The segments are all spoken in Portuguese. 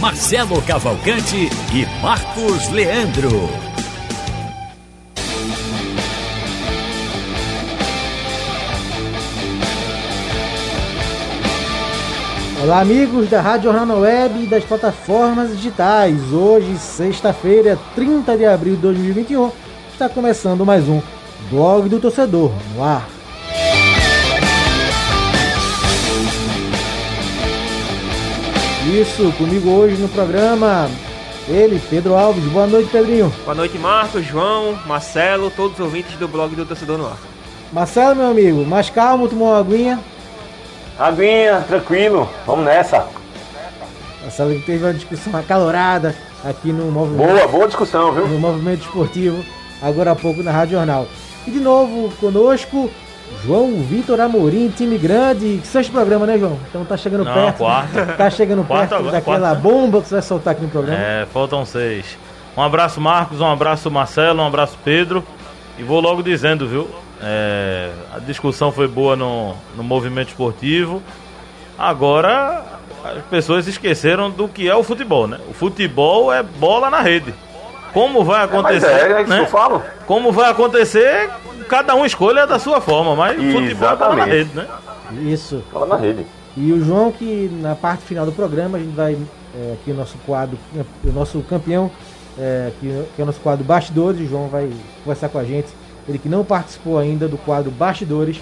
Marcelo Cavalcante e Marcos Leandro. Olá, amigos da Rádio Jornal Web e das plataformas digitais. Hoje, sexta-feira, 30 de abril de 2021, está começando mais um Blog do Torcedor no ar. Isso, comigo hoje no programa, ele, Pedro Alves. Boa noite, Pedrinho. Boa noite, Marcos, João, Marcelo, todos os ouvintes do blog do Torcedor no Ar. Marcelo, meu amigo, mais calmo, tomou uma aguinha? Aguinha, tranquilo, vamos nessa. Marcelo que teve uma discussão acalorada aqui no movimento. Boa, boa discussão, viu? No movimento esportivo, agora há pouco na Rádio Jornal. E de novo conosco, João Vitor Amorim, time grande. Sexto programa, né, João? Então tá chegando Não, perto. quarto. Tá chegando perto agora, daquela quarto. bomba que você vai soltar aqui no programa. É, faltam seis. Um abraço, Marcos, um abraço, Marcelo, um abraço, Pedro. E vou logo dizendo, viu? é, a discussão foi boa no, no movimento esportivo. Agora, as pessoas esqueceram do que é o futebol, né? O futebol é bola na rede. Como vai Mas acontecer? é, é isso que né? eu falo. Como vai acontecer, cada um escolha da sua forma, mas futebol é bola na Exatamente. rede, né? Isso. Fala na rede. E o João, que na parte final do programa, a gente vai é, aqui o nosso quadro, o nosso campeão, é, que, que é o nosso quadro Bastidores, o João vai conversar com a gente. Ele que não participou ainda do quadro Bastidores,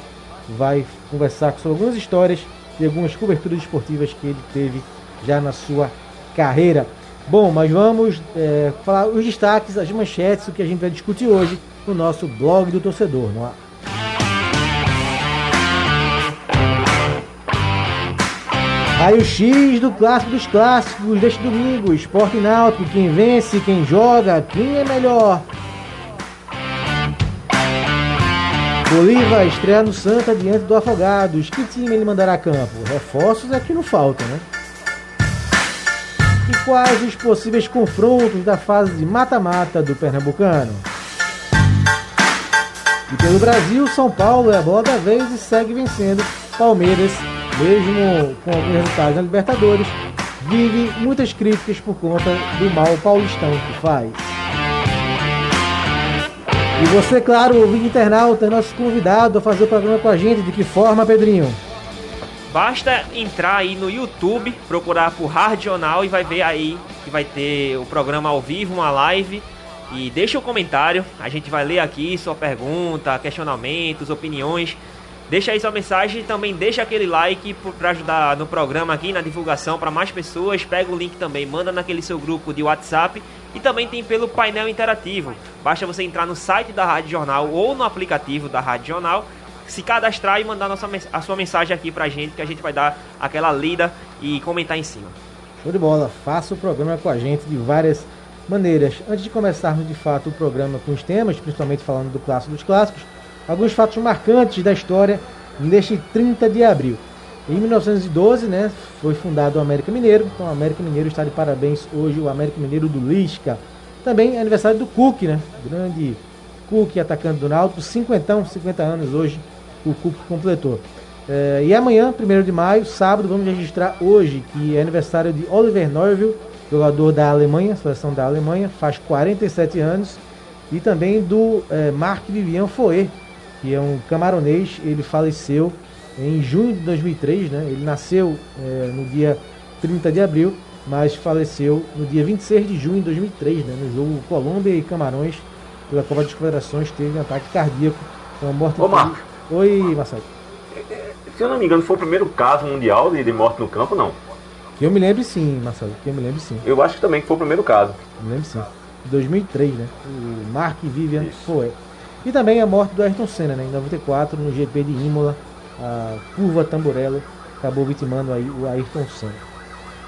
vai conversar sobre algumas histórias e algumas coberturas esportivas que ele teve já na sua carreira. Bom, mas vamos é, falar os destaques, as manchetes, o que a gente vai discutir hoje no nosso blog do torcedor. Não é? Raio-X do clássico dos clássicos deste domingo. Esporte Náutico, quem vence, quem joga, quem é melhor. Bolívar estreia no Santa diante do Afogados. Que time ele mandará a campo? Reforços é que não faltam, né? E quais os possíveis confrontos da fase de mata-mata do Pernambucano? E pelo Brasil, São Paulo é a bola da vez e segue vencendo Palmeiras, mesmo com alguns resultados na Libertadores, vive muitas críticas por conta do mal paulistão que faz. E você, claro, ouvinte internauta, é nosso convidado a fazer o programa com a gente. De que forma, Pedrinho? Basta entrar aí no YouTube, procurar por Radional e vai ver aí que vai ter o programa ao vivo, uma live. E deixa o comentário, a gente vai ler aqui sua pergunta, questionamentos, opiniões. Deixa aí sua mensagem e também deixa aquele like para ajudar no programa aqui, na divulgação para mais pessoas. Pega o link também, manda naquele seu grupo de WhatsApp e também tem pelo painel interativo. Basta você entrar no site da Rádio Jornal ou no aplicativo da Rádio Jornal, se cadastrar e mandar nossa, a sua mensagem aqui pra gente, que a gente vai dar aquela lida e comentar em cima. Show de bola, faça o programa com a gente de várias maneiras. Antes de começarmos de fato o programa com os temas, principalmente falando do clássico dos clássicos, alguns fatos marcantes da história neste 30 de abril. Em 1912, né, foi fundado o América Mineiro, então o América Mineiro está de parabéns hoje, o América Mineiro do Lisca. Também é aniversário do Cook, né, grande Cook, atacante do Náutico, 50, 50 anos hoje, o Cook completou. É, e amanhã, 1 de maio, sábado, vamos registrar hoje, que é aniversário de Oliver Neuville, jogador da Alemanha, seleção da Alemanha, faz 47 anos, e também do é, Marc Vivian Foé, que é um camaronês, ele faleceu em junho de 2003, né? Ele nasceu é, no dia 30 de abril, mas faleceu no dia 26 de junho de 2003, né? No jogo Colômbia e Camarões pela Copa das Confederações teve um ataque cardíaco, uma morte. Ô, Marcos. Oi, Marcelo. Se eu não me engano, foi o primeiro caso mundial de, de morte no campo, não. Que eu me lembro sim, Marcelo. Que eu me lembro sim. Eu acho que também que foi o primeiro caso. Me lembro sim. 2003, né? O Mark Vivian Isso. Foé. E também a morte do Ayrton Senna, né? Em 94, no GP de Imola, a curva Tamburello acabou vitimando aí o Ayrton Senna.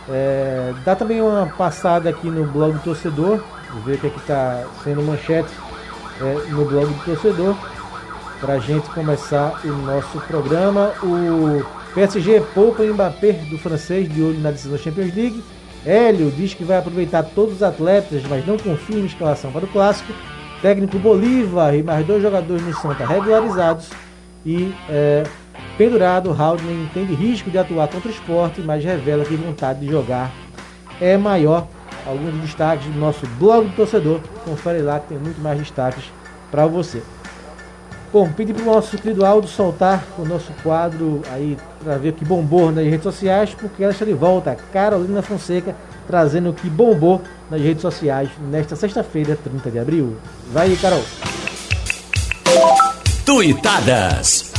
É, dá também uma passada aqui no blog do torcedor, ver o que é está sendo manchete é, no blog do torcedor, para a gente começar o nosso programa. O PSG poupa o Mbappé do francês de olho na decisão da Champions League. Hélio diz que vai aproveitar todos os atletas, mas não confirma escalação para o clássico. Técnico Bolívar e mais dois jogadores no Santa regularizados. E é, pendurado, Haldner entende risco de atuar contra o esporte, mas revela que vontade de jogar é maior. Alguns destaques do nosso blog do torcedor. Confere lá que tem muito mais destaques para você. Bom, pedi para o nosso querido Aldo soltar o nosso quadro aí para ver o que bombou nas redes sociais, porque ela está de volta. Carolina Fonseca trazendo o que bombou nas redes sociais nesta sexta-feira, 30 de abril. Vai aí, Carol. Tuitadas.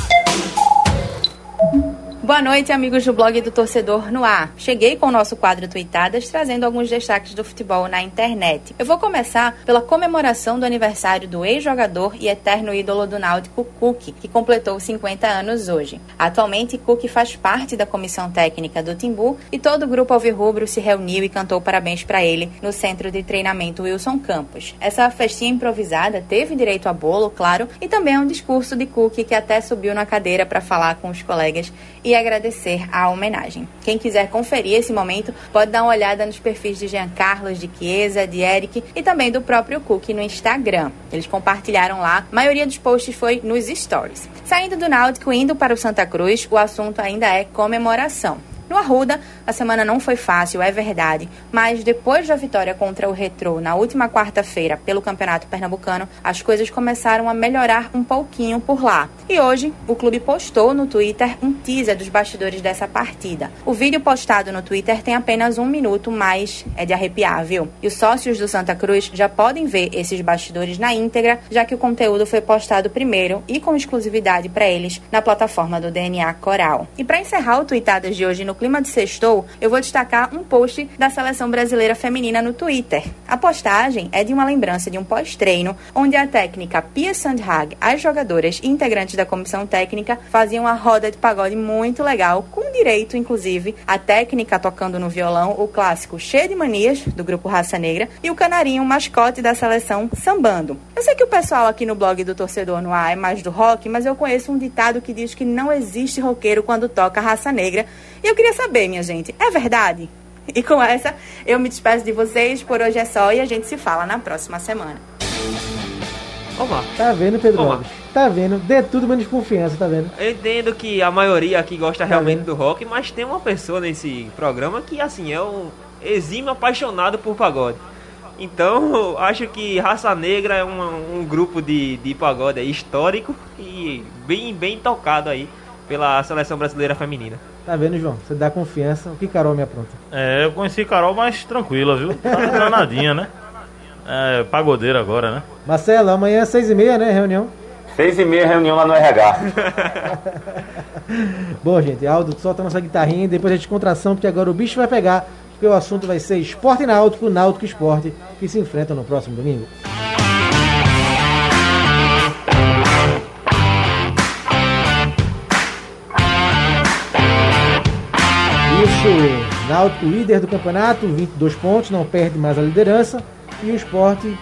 Boa noite, amigos do blog do Torcedor no ar. Cheguei com o nosso quadro Tuitadas, trazendo alguns destaques do futebol na internet. Eu vou começar pela comemoração do aniversário do ex-jogador e eterno ídolo do Náutico, Cook, que completou 50 anos hoje. Atualmente, Cook faz parte da comissão técnica do Timbu e todo o grupo alvirrubro se reuniu e cantou parabéns para ele no centro de treinamento Wilson Campos. Essa festinha improvisada teve direito a bolo, claro, e também a um discurso de Cook que até subiu na cadeira para falar com os colegas e agradecer a homenagem. Quem quiser conferir esse momento pode dar uma olhada nos perfis de Jean Carlos, de Chiesa, de Eric e também do próprio Cook no Instagram. Eles compartilharam lá, a maioria dos posts foi nos stories. Saindo do Náutico indo para o Santa Cruz, o assunto ainda é comemoração. No Arruda, a semana não foi fácil, é verdade, mas depois da vitória contra o Retrô na última quarta-feira pelo Campeonato Pernambucano, as coisas começaram a melhorar um pouquinho por lá. E hoje, o clube postou no Twitter um teaser dos bastidores dessa partida. O vídeo postado no Twitter tem apenas um minuto, mas é de arrepiar, viu? E os sócios do Santa Cruz já podem ver esses bastidores na íntegra, já que o conteúdo foi postado primeiro e com exclusividade para eles na plataforma do DNA Coral. E para encerrar o Tweetadas de hoje no clima de sextou, eu vou destacar um post da seleção brasileira feminina no Twitter. A postagem é de uma lembrança de um pós-treino, onde a técnica Pia Sandhag, as jogadoras e integrantes da comissão técnica faziam uma roda de pagode muito legal, com direito, inclusive, a técnica tocando no violão o clássico Cheio de Manias, do grupo Raça Negra, e o canarinho mascote da seleção sambando. Eu sei que o pessoal aqui no blog do Torcedor no Ar é mais do rock, mas eu conheço um ditado que diz que não existe roqueiro quando toca Raça Negra, e eu queria saber, minha gente, é verdade? E com essa, eu me despeço de vocês. Por hoje é só e a gente se fala na próxima semana. Opa. Tá vendo, Pedro Opa. Tá vendo? Dê tudo menos confiança, tá vendo? Eu entendo que a maioria aqui gosta tá realmente vendo? do rock, mas tem uma pessoa nesse programa que, assim, é um exímio apaixonado por pagode. Então, acho que Raça Negra é um, um grupo de, de pagode histórico e bem, bem tocado aí pela seleção brasileira feminina. Tá vendo, João? Você dá confiança. O que Carol me apronta? É, eu conheci Carol mais tranquila, viu? Tá danadinha, né? É, pagodeira agora, né? Marcelo, amanhã é seis e meia, né? Reunião. Seis e meia, reunião lá no RH. Bom, gente, Aldo, solta nossa guitarrinha e depois a gente contração, porque agora o bicho vai pegar, porque o assunto vai ser esporte náutico, náutico esporte, que se enfrentam no próximo domingo. Isso, Náutico líder do campeonato, 22 pontos, não perde mais a liderança. E o esporte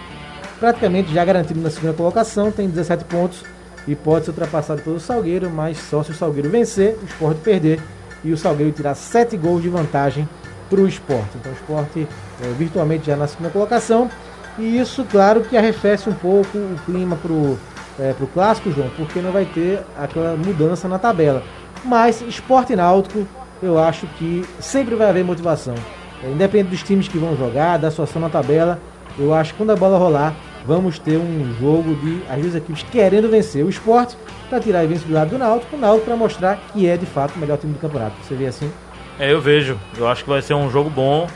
praticamente já garantido na segunda colocação, tem 17 pontos e pode ser ultrapassado pelo Salgueiro, mas só se o Salgueiro vencer, o esporte perder e o Salgueiro tirar 7 gols de vantagem para o esporte. Então o esporte é, virtualmente já na segunda colocação. E isso, claro, que arrefece um pouco o clima para o é, pro clássico, João, porque não vai ter aquela mudança na tabela. Mas esporte náutico eu acho que sempre vai haver motivação. É, independente dos times que vão jogar, da situação na tabela, eu acho que quando a bola rolar, vamos ter um jogo de as duas equipes querendo vencer. O esporte para tirar a invencibilidade do Náutico, o Náutico para mostrar que é de fato o melhor time do campeonato. Você vê assim? É, eu vejo. Eu acho que vai ser um jogo bom.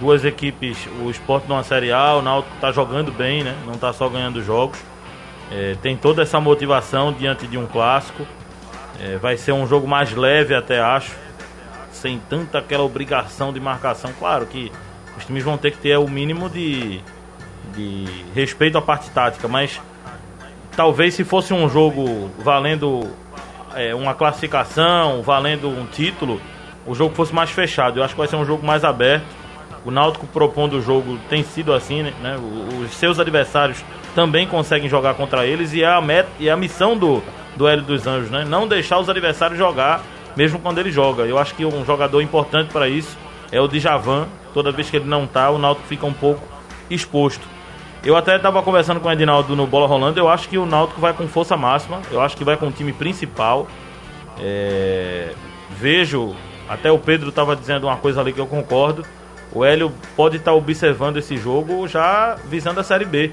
Duas equipes, o esporte numa Série A, o Náutico está jogando bem, né? Não está só ganhando jogos. É, tem toda essa motivação diante de um clássico. É, vai ser um jogo mais leve, até acho sem tanta aquela obrigação de marcação. Claro que os times vão ter que ter o mínimo de, de respeito à parte tática, mas talvez se fosse um jogo valendo é, uma classificação, valendo um título, o jogo fosse mais fechado. Eu acho que vai ser um jogo mais aberto. O Náutico propondo o jogo tem sido assim, né? Os seus adversários também conseguem jogar contra eles e é a, meta, e é a missão do, do Hélio dos Anjos, né? Não deixar os adversários jogar mesmo quando ele joga. Eu acho que um jogador importante para isso é o Djavan. Toda vez que ele não tá, o Náutico fica um pouco exposto. Eu até estava conversando com o Edinaldo no Bola Rolando. Eu acho que o Náutico vai com força máxima. Eu acho que vai com o time principal. É... Vejo, até o Pedro estava dizendo uma coisa ali que eu concordo. O Hélio pode estar tá observando esse jogo já visando a Série B,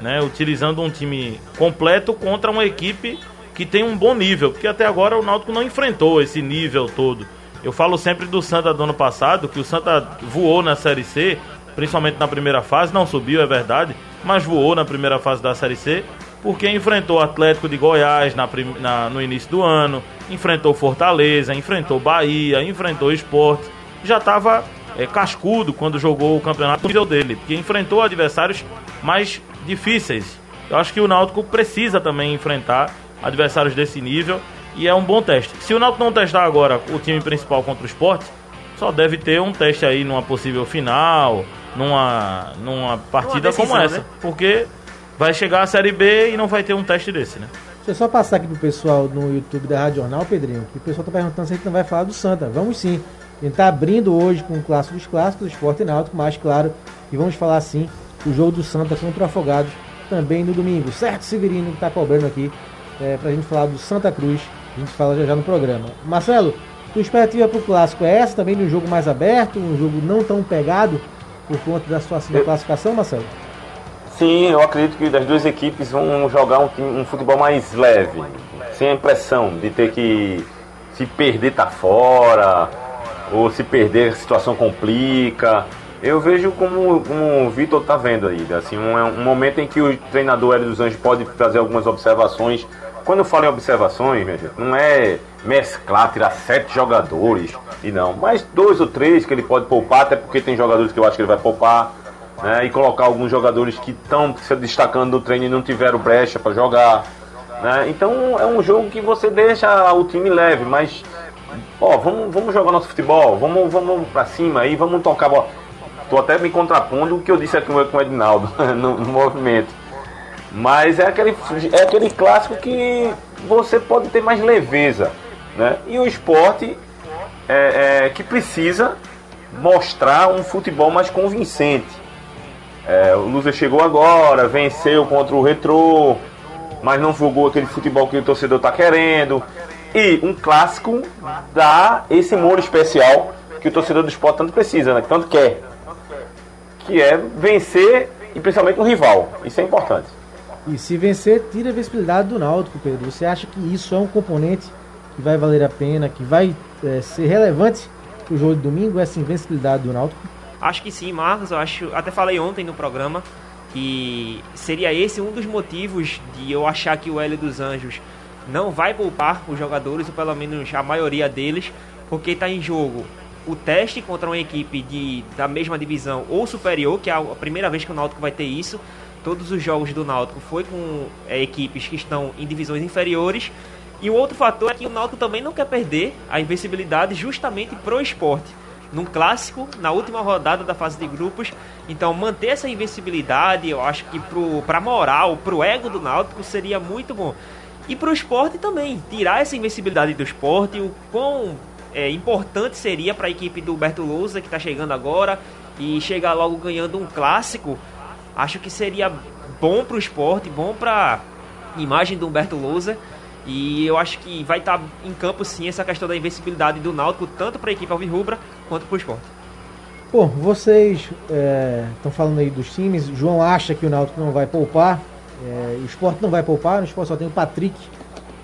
né? Utilizando um time completo contra uma equipe que tem um bom nível, porque até agora o Náutico não enfrentou esse nível todo. Eu falo sempre do Santa do ano passado, que o Santa voou na Série C, principalmente na primeira fase, não subiu, é verdade, mas voou na primeira fase da Série C, porque enfrentou o Atlético de Goiás na, na, no início do ano, enfrentou Fortaleza, enfrentou Bahia, enfrentou Esporte, já estava é, cascudo quando jogou o campeonato nível dele, porque enfrentou adversários mais difíceis. Eu acho que o Náutico precisa também enfrentar adversários desse nível e é um bom teste. Se o Náutico não testar agora o time principal contra o esporte, só deve ter um teste aí numa possível final, numa, numa partida decisão, como essa. Né? Porque vai chegar a Série B e não vai ter um teste desse, né? Deixa eu só passar aqui pro pessoal no YouTube da Rádio Jornal, Pedrinho, que o pessoal tá perguntando se a gente não vai falar do Santa. Vamos sim. A gente tá abrindo hoje com o clássico dos clássicos, o Esporte Náutico, mais claro. E vamos falar sim o jogo do Santa contra o Afogados também no domingo. Certo, Severino, que tá cobrando aqui é, pra gente falar do Santa Cruz. A gente fala já já no programa. Marcelo, tua expectativa pro clássico é essa também de um jogo mais aberto, um jogo não tão pegado por conta da situação da classificação, Marcelo? Sim, eu acredito que as duas equipes vão jogar um, um futebol mais leve, sem a impressão de ter que se perder tá fora, ou se perder a situação complica. Eu vejo como, como o Vitor tá vendo aí, assim, um, um momento em que o treinador Hélio dos Anjos pode fazer algumas observações. Quando eu falo em observações, minha gente, não é mesclar, tirar sete jogadores e não, mas dois ou três que ele pode poupar, até porque tem jogadores que eu acho que ele vai poupar, né, e colocar alguns jogadores que estão se destacando no treino e não tiveram brecha para jogar. Né? Então é um jogo que você deixa o time leve, mas ó, vamos, vamos jogar nosso futebol, vamos, vamos para cima aí, vamos tocar bola. Tô até me contrapondo o que eu disse aqui com o Edinaldo no, no movimento. Mas é aquele, é aquele clássico que você pode ter mais leveza. Né? E o esporte é, é, que precisa mostrar um futebol mais convincente. É, o Lusa chegou agora, venceu contra o Retrô, mas não jogou aquele futebol que o torcedor está querendo. E um clássico dá esse molho especial que o torcedor do esporte tanto precisa, né? tanto quer. Que é vencer e principalmente um rival. Isso é importante. E se vencer, tira a visibilidade do Náutico, Pedro. Você acha que isso é um componente que vai valer a pena, que vai é, ser relevante para o jogo de domingo, essa invencibilidade do Náutico? Acho que sim, Marcos. Eu acho, até falei ontem no programa que seria esse um dos motivos de eu achar que o Hélio dos Anjos não vai poupar os jogadores, ou pelo menos a maioria deles, porque está em jogo o teste contra uma equipe de, da mesma divisão ou superior, que é a primeira vez que o Náutico vai ter isso. Todos os jogos do Náutico foi com é, equipes que estão em divisões inferiores. E o outro fator é que o Náutico também não quer perder a invencibilidade justamente pro esporte. Num clássico, na última rodada da fase de grupos. Então manter essa invencibilidade, eu acho que pro, pra moral, pro ego do Náutico seria muito bom. E pro esporte também, tirar essa invencibilidade do esporte, o quão é, importante seria para a equipe do Berto Lousa, que está chegando agora, e chegar logo ganhando um clássico Acho que seria bom para o esporte, bom para imagem do Humberto Lousa. E eu acho que vai estar tá em campo sim essa questão da invencibilidade do Náutico, tanto para a equipe alvirrubra quanto para o esporte. Bom, vocês estão é, falando aí dos times. João acha que o Náutico não vai poupar. É, o esporte não vai poupar. No esporte só tem o Patrick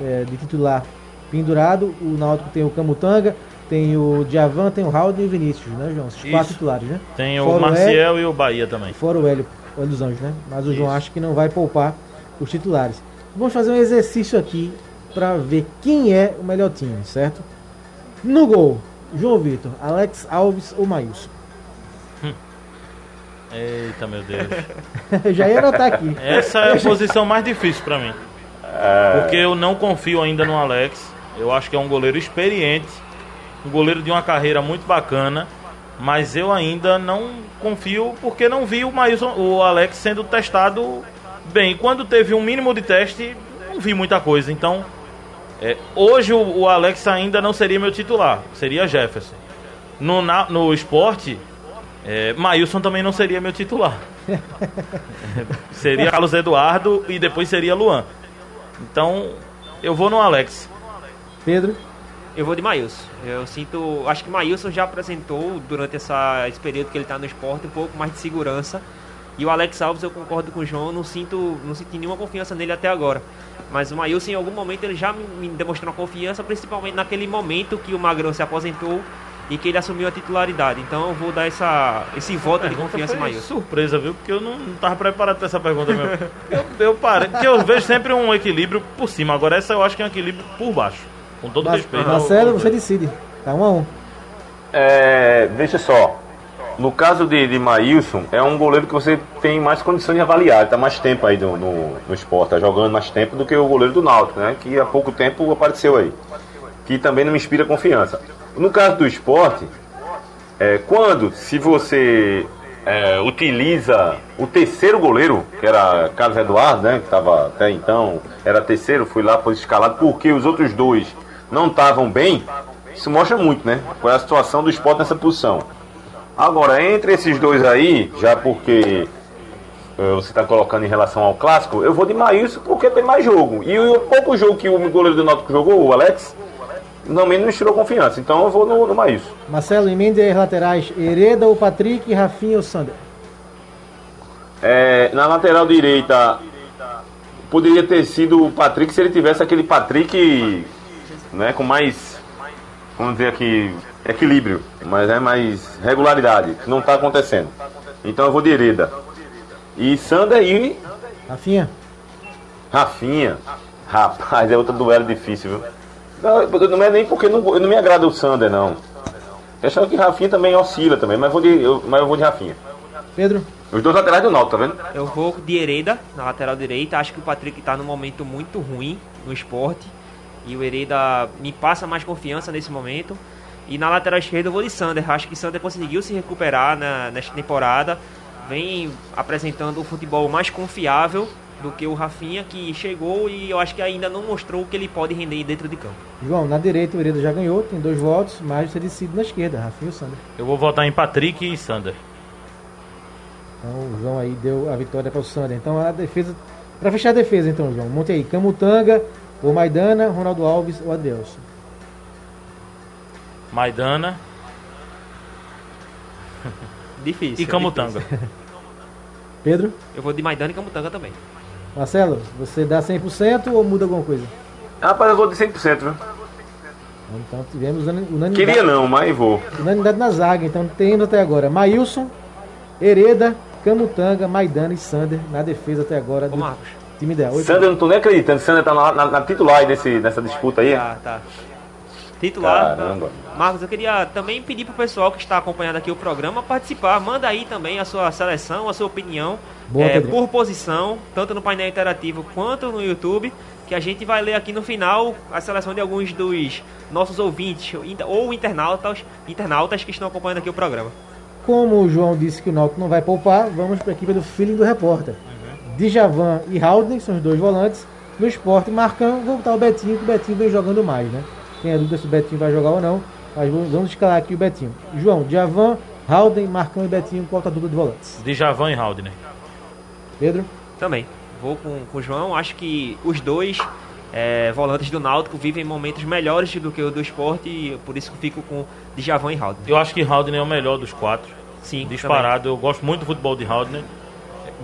é, de titular pendurado. O Náutico tem o Camutanga, tem o Diavan, tem o Raul e o Vinícius, né, João? Esses quatro titulares, né? Tem Fora o Marcial o e o Bahia também. Fora o Hélio o dos Anjos, né? Mas o João acha que não vai poupar os titulares. Vamos fazer um exercício aqui para ver quem é o melhor time, certo? No gol, João Vitor, Alex Alves ou Maílson? Hum. Eita, meu Deus. Já ia anotar aqui. Essa é a posição mais difícil para mim. É. Porque eu não confio ainda no Alex. Eu acho que é um goleiro experiente. um goleiro de uma carreira muito bacana, mas eu ainda não confio porque não vi o Maílson, o Alex sendo testado bem. Quando teve um mínimo de teste, não vi muita coisa. Então, é, hoje o, o, Alex ainda não seria meu titular, seria Jefferson. No, na, no esporte, é, Maílson também não seria meu titular. seria Carlos Eduardo e depois seria Luan. Então, eu vou no Alex. Pedro? Eu vou de Maílson. Eu sinto. Acho que Maílson já apresentou durante essa, esse período que ele está no esporte um pouco mais de segurança. E o Alex Alves, eu concordo com o João, não sinto, não senti nenhuma confiança nele até agora. Mas o Maílson, em algum momento, ele já me demonstrou uma confiança, principalmente naquele momento que o Magrão se aposentou e que ele assumiu a titularidade. Então eu vou dar essa, esse voto de confiança em Maílson. Surpresa, viu? Porque eu não estava preparado para essa pergunta mesmo. eu, eu parei, porque eu vejo sempre um equilíbrio por cima. Agora essa eu acho que é um equilíbrio por baixo. Com todo Mas, respeito. Marcelo, você decide. Tá um a um. É, deixa só. No caso de, de Maílson, é um goleiro que você tem mais condições de avaliar. Ele tá mais tempo aí no, no, no esporte, tá jogando mais tempo do que o goleiro do Náutico, né? Que há pouco tempo apareceu aí. Que também não me inspira confiança. No caso do esporte, é, quando, se você é, utiliza o terceiro goleiro, que era Carlos Eduardo, né, que estava até então, era terceiro, fui lá por escalado, porque os outros dois não estavam bem, isso mostra muito, né? Qual é a situação do esporte nessa posição. Agora, entre esses dois aí, já porque é, você está colocando em relação ao clássico, eu vou de Maílson porque tem mais jogo. E o pouco jogo que o goleiro do Náutico jogou, o Alex, não me tirou confiança. Então eu vou no, no Maílson. Marcelo, emende as laterais. Hereda, o Patrick, Rafinha ou Sander? É, na lateral direita, poderia ter sido o Patrick se ele tivesse aquele Patrick né, com mais, vamos dizer aqui, equilíbrio, mas é mais regularidade, que não está acontecendo. Então eu vou de Hereda. E Sander e. Rafinha. Rafinha. Rapaz, é outro duelo difícil, viu? Não, não é nem porque não, não me agrada o Sander, não. Eu acho que Rafinha também oscila também, mas, vou de, eu, mas eu vou de Rafinha. Pedro? Os dois laterais do Náutico, tá vendo? Eu vou de Hereda na lateral direita. Acho que o Patrick tá num momento muito ruim no esporte. E o Hereda me passa mais confiança nesse momento. E na lateral esquerda eu vou de Sander. Acho que Sander conseguiu se recuperar na, nesta temporada. Vem apresentando um futebol mais confiável do que o Rafinha, que chegou e eu acho que ainda não mostrou o que ele pode render dentro de campo. João, na direita o Hereda já ganhou, tem dois votos, mas você decide na esquerda, Rafinha ou Sander. Eu vou votar em Patrick e Sander. Então o João aí deu a vitória para o Sander. Então a defesa. Para fechar a defesa, então, João, monte aí Camutanga, ou Maidana, Ronaldo Alves ou Adelson. Maidana. Difícil. E Camutanga. Pedro? Eu vou de Maidana e Camutanga também. Marcelo, você dá 100% ou muda alguma coisa? Rapaz, eu vou de 100%, viu? Então tivemos unanimidade. Queria não, mas vou. Unanimidade na zaga, então temos até agora Maílson, Hereda, Camutanga, Maidana e Sander na defesa até agora do Marcos. Time ideal. Sander, eu não tô nem acreditando. Sander tá na, na, na titular desse, nessa disputa aí. Tá, tá. Titular. Caramba. Marcos, eu queria também pedir pro pessoal que está acompanhando aqui o programa participar. Manda aí também a sua seleção, a sua opinião Boa, é, por posição, tanto no painel interativo quanto no YouTube, que a gente vai ler aqui no final a seleção de alguns dos nossos ouvintes ou internautas, internautas que estão acompanhando aqui o programa. Como o João disse que o Náutico não vai poupar, vamos para a equipe do feeling do repórter. Djavan e Haldner são os dois volantes. No esporte, Marcão, vou botar o Betinho, que o Betinho vem jogando mais, né? Tem a dúvida se o Betinho vai jogar ou não, mas vamos escalar aqui o Betinho. João, Djavan, Halden, Marcão e Betinho, qual a dúvida de volantes? Djavan e Halden. Pedro? Também. Vou com, com o João. Acho que os dois é, volantes do Náutico vivem momentos melhores do que o do esporte e por isso que fico com Djavan e Halden. Eu acho que Halden é o melhor dos quatro. Sim, disparado. Também. Eu gosto muito do futebol de Halden.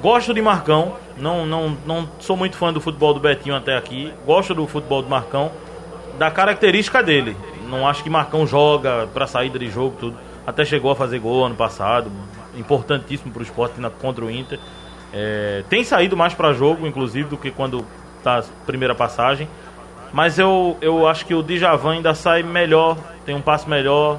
Gosto de Marcão. Não, não, não sou muito fã do futebol do Betinho até aqui. Gosto do futebol do Marcão. Da característica dele. Não acho que Marcão joga para saída de jogo, tudo. Até chegou a fazer gol ano passado. Importantíssimo para o esporte contra o Inter. É, tem saído mais para jogo, inclusive, do que quando tá primeira passagem. Mas eu, eu acho que o Djavan ainda sai melhor, tem um passo melhor.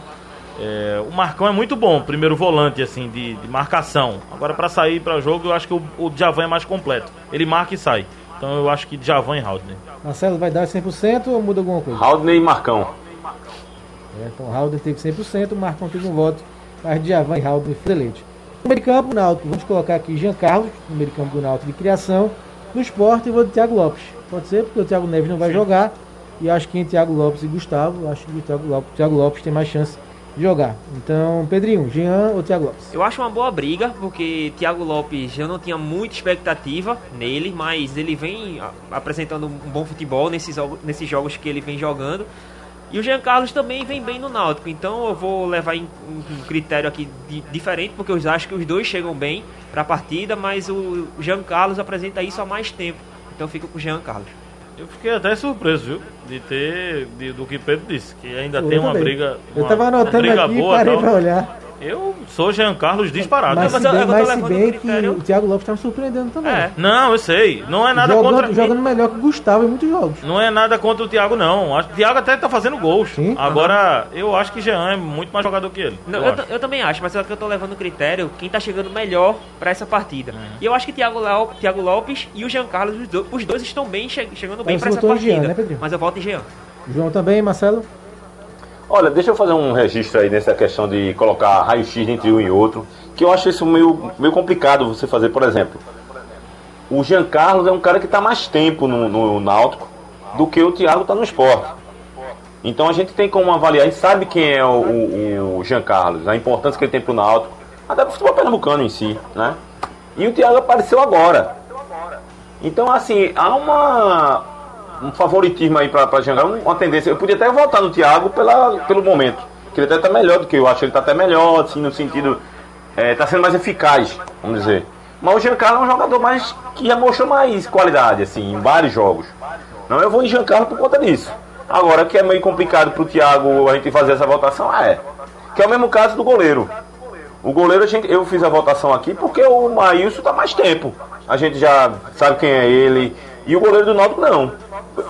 É, o Marcão é muito bom, primeiro volante assim de, de marcação. Agora para sair para jogo, eu acho que o, o Djavan é mais completo. Ele marca e sai. Então eu acho que Djavan e Haldner. Marcelo vai dar 100% ou muda alguma coisa? Haldner e Marcão. É, então Halden teve 100%, o Marcão teve um voto, mas Djavan e Halden foi eleito. No meio de campo, Náutico, vamos colocar aqui Jean Carlos, no meio de campo do Náutico de criação. No esporte, eu vou de Thiago Lopes. Pode ser, porque o Thiago Neves não vai Sim. jogar. E acho que em Thiago Lopes e Gustavo, acho que o Thiago Lopes, Thiago Lopes tem mais chance jogar. Então, Pedrinho, Jean ou Thiago Lopes? Eu acho uma boa briga, porque Thiago Lopes eu não tinha muita expectativa nele, mas ele vem apresentando um bom futebol nesses, nesses jogos que ele vem jogando. E o Jean Carlos também vem bem no Náutico, então eu vou levar em um critério aqui diferente, porque eu acho que os dois chegam bem para a partida, mas o Jean Carlos apresenta isso há mais tempo, então fico com o Jean Carlos. Eu fiquei até surpreso, viu? De ter, de, do que Pedro disse, que ainda eu tem uma também. briga. Uma, eu tava anotando briga aqui boa, parei tal. pra olhar. Eu sou Jean Carlos disparado. Mas, se bem, mas se bem que o Thiago Lopes tá me surpreendendo também. É. Não, eu sei. Não é nada jogando, contra... Jogando melhor que o Gustavo em muitos jogos. Não é nada contra o Thiago, não. O Thiago até tá fazendo gols. Sim. Agora, uhum. eu acho que Jean é muito mais jogador que ele. Não, eu, eu, eu, também acho, mas é que eu tô levando o critério quem tá chegando melhor pra essa partida. É. E eu acho que Thiago, Leo, Thiago Lopes e o Jean Carlos, os dois, os dois estão bem, chegando bem pra essa partida. Jean, né, mas eu volto em Jean. João também, Marcelo? Olha, deixa eu fazer um registro aí nessa questão de colocar raio-x entre um e outro, que eu acho isso meio, meio complicado você fazer, por exemplo. O Jean Carlos é um cara que está mais tempo no, no Náutico do que o Thiago está no esporte. Então a gente tem como avaliar, a gente sabe quem é o, o, o Jean Carlos, a importância que ele tem para o Náutico, até para o futebol pernambucano em si, né? E o Thiago apareceu agora. Então, assim, há uma, um favoritismo aí pra Jangá, uma tendência. Eu podia até votar no Thiago pela, pelo momento. Que ele até tá melhor do que eu acho. Ele tá até melhor, assim, no sentido. É, tá sendo mais eficaz, vamos dizer. Mas o Giancarlo é um jogador mais que já mostrou mais qualidade, assim, em vários jogos. Não, eu vou em Giancarlo por conta disso. Agora, que é meio complicado pro Thiago a gente fazer essa votação, é. Que é o mesmo caso do goleiro. O goleiro, gente, eu fiz a votação aqui porque o Maílson tá mais tempo. A gente já sabe quem é ele. E o goleiro do Náutico não.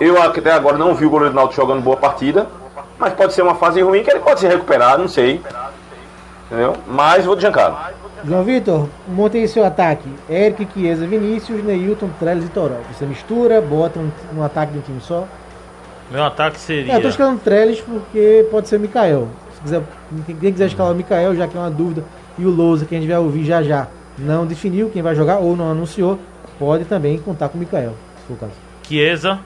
Eu até agora não vi o goleiro do Náutico jogando boa partida, mas pode ser uma fase ruim que ele pode se recuperar, não sei. Entendeu? Mas vou de Giancarlo. João Vitor, montem seu ataque. Eric, Chiesa, Vinícius, Neilton, Trellis e Toró. Você mistura, bota um, um, ataque de um time só. Meu ataque seria. É, eu tô escalando Trellis porque pode ser o Mikael. Se quiser, quem quiser escalar o Mikael, já que é uma dúvida, e o Lousa, que a gente vai ouvir já já, não definiu quem vai jogar ou não anunciou, pode também contar com o Mikael, se for o caso. Chiesa,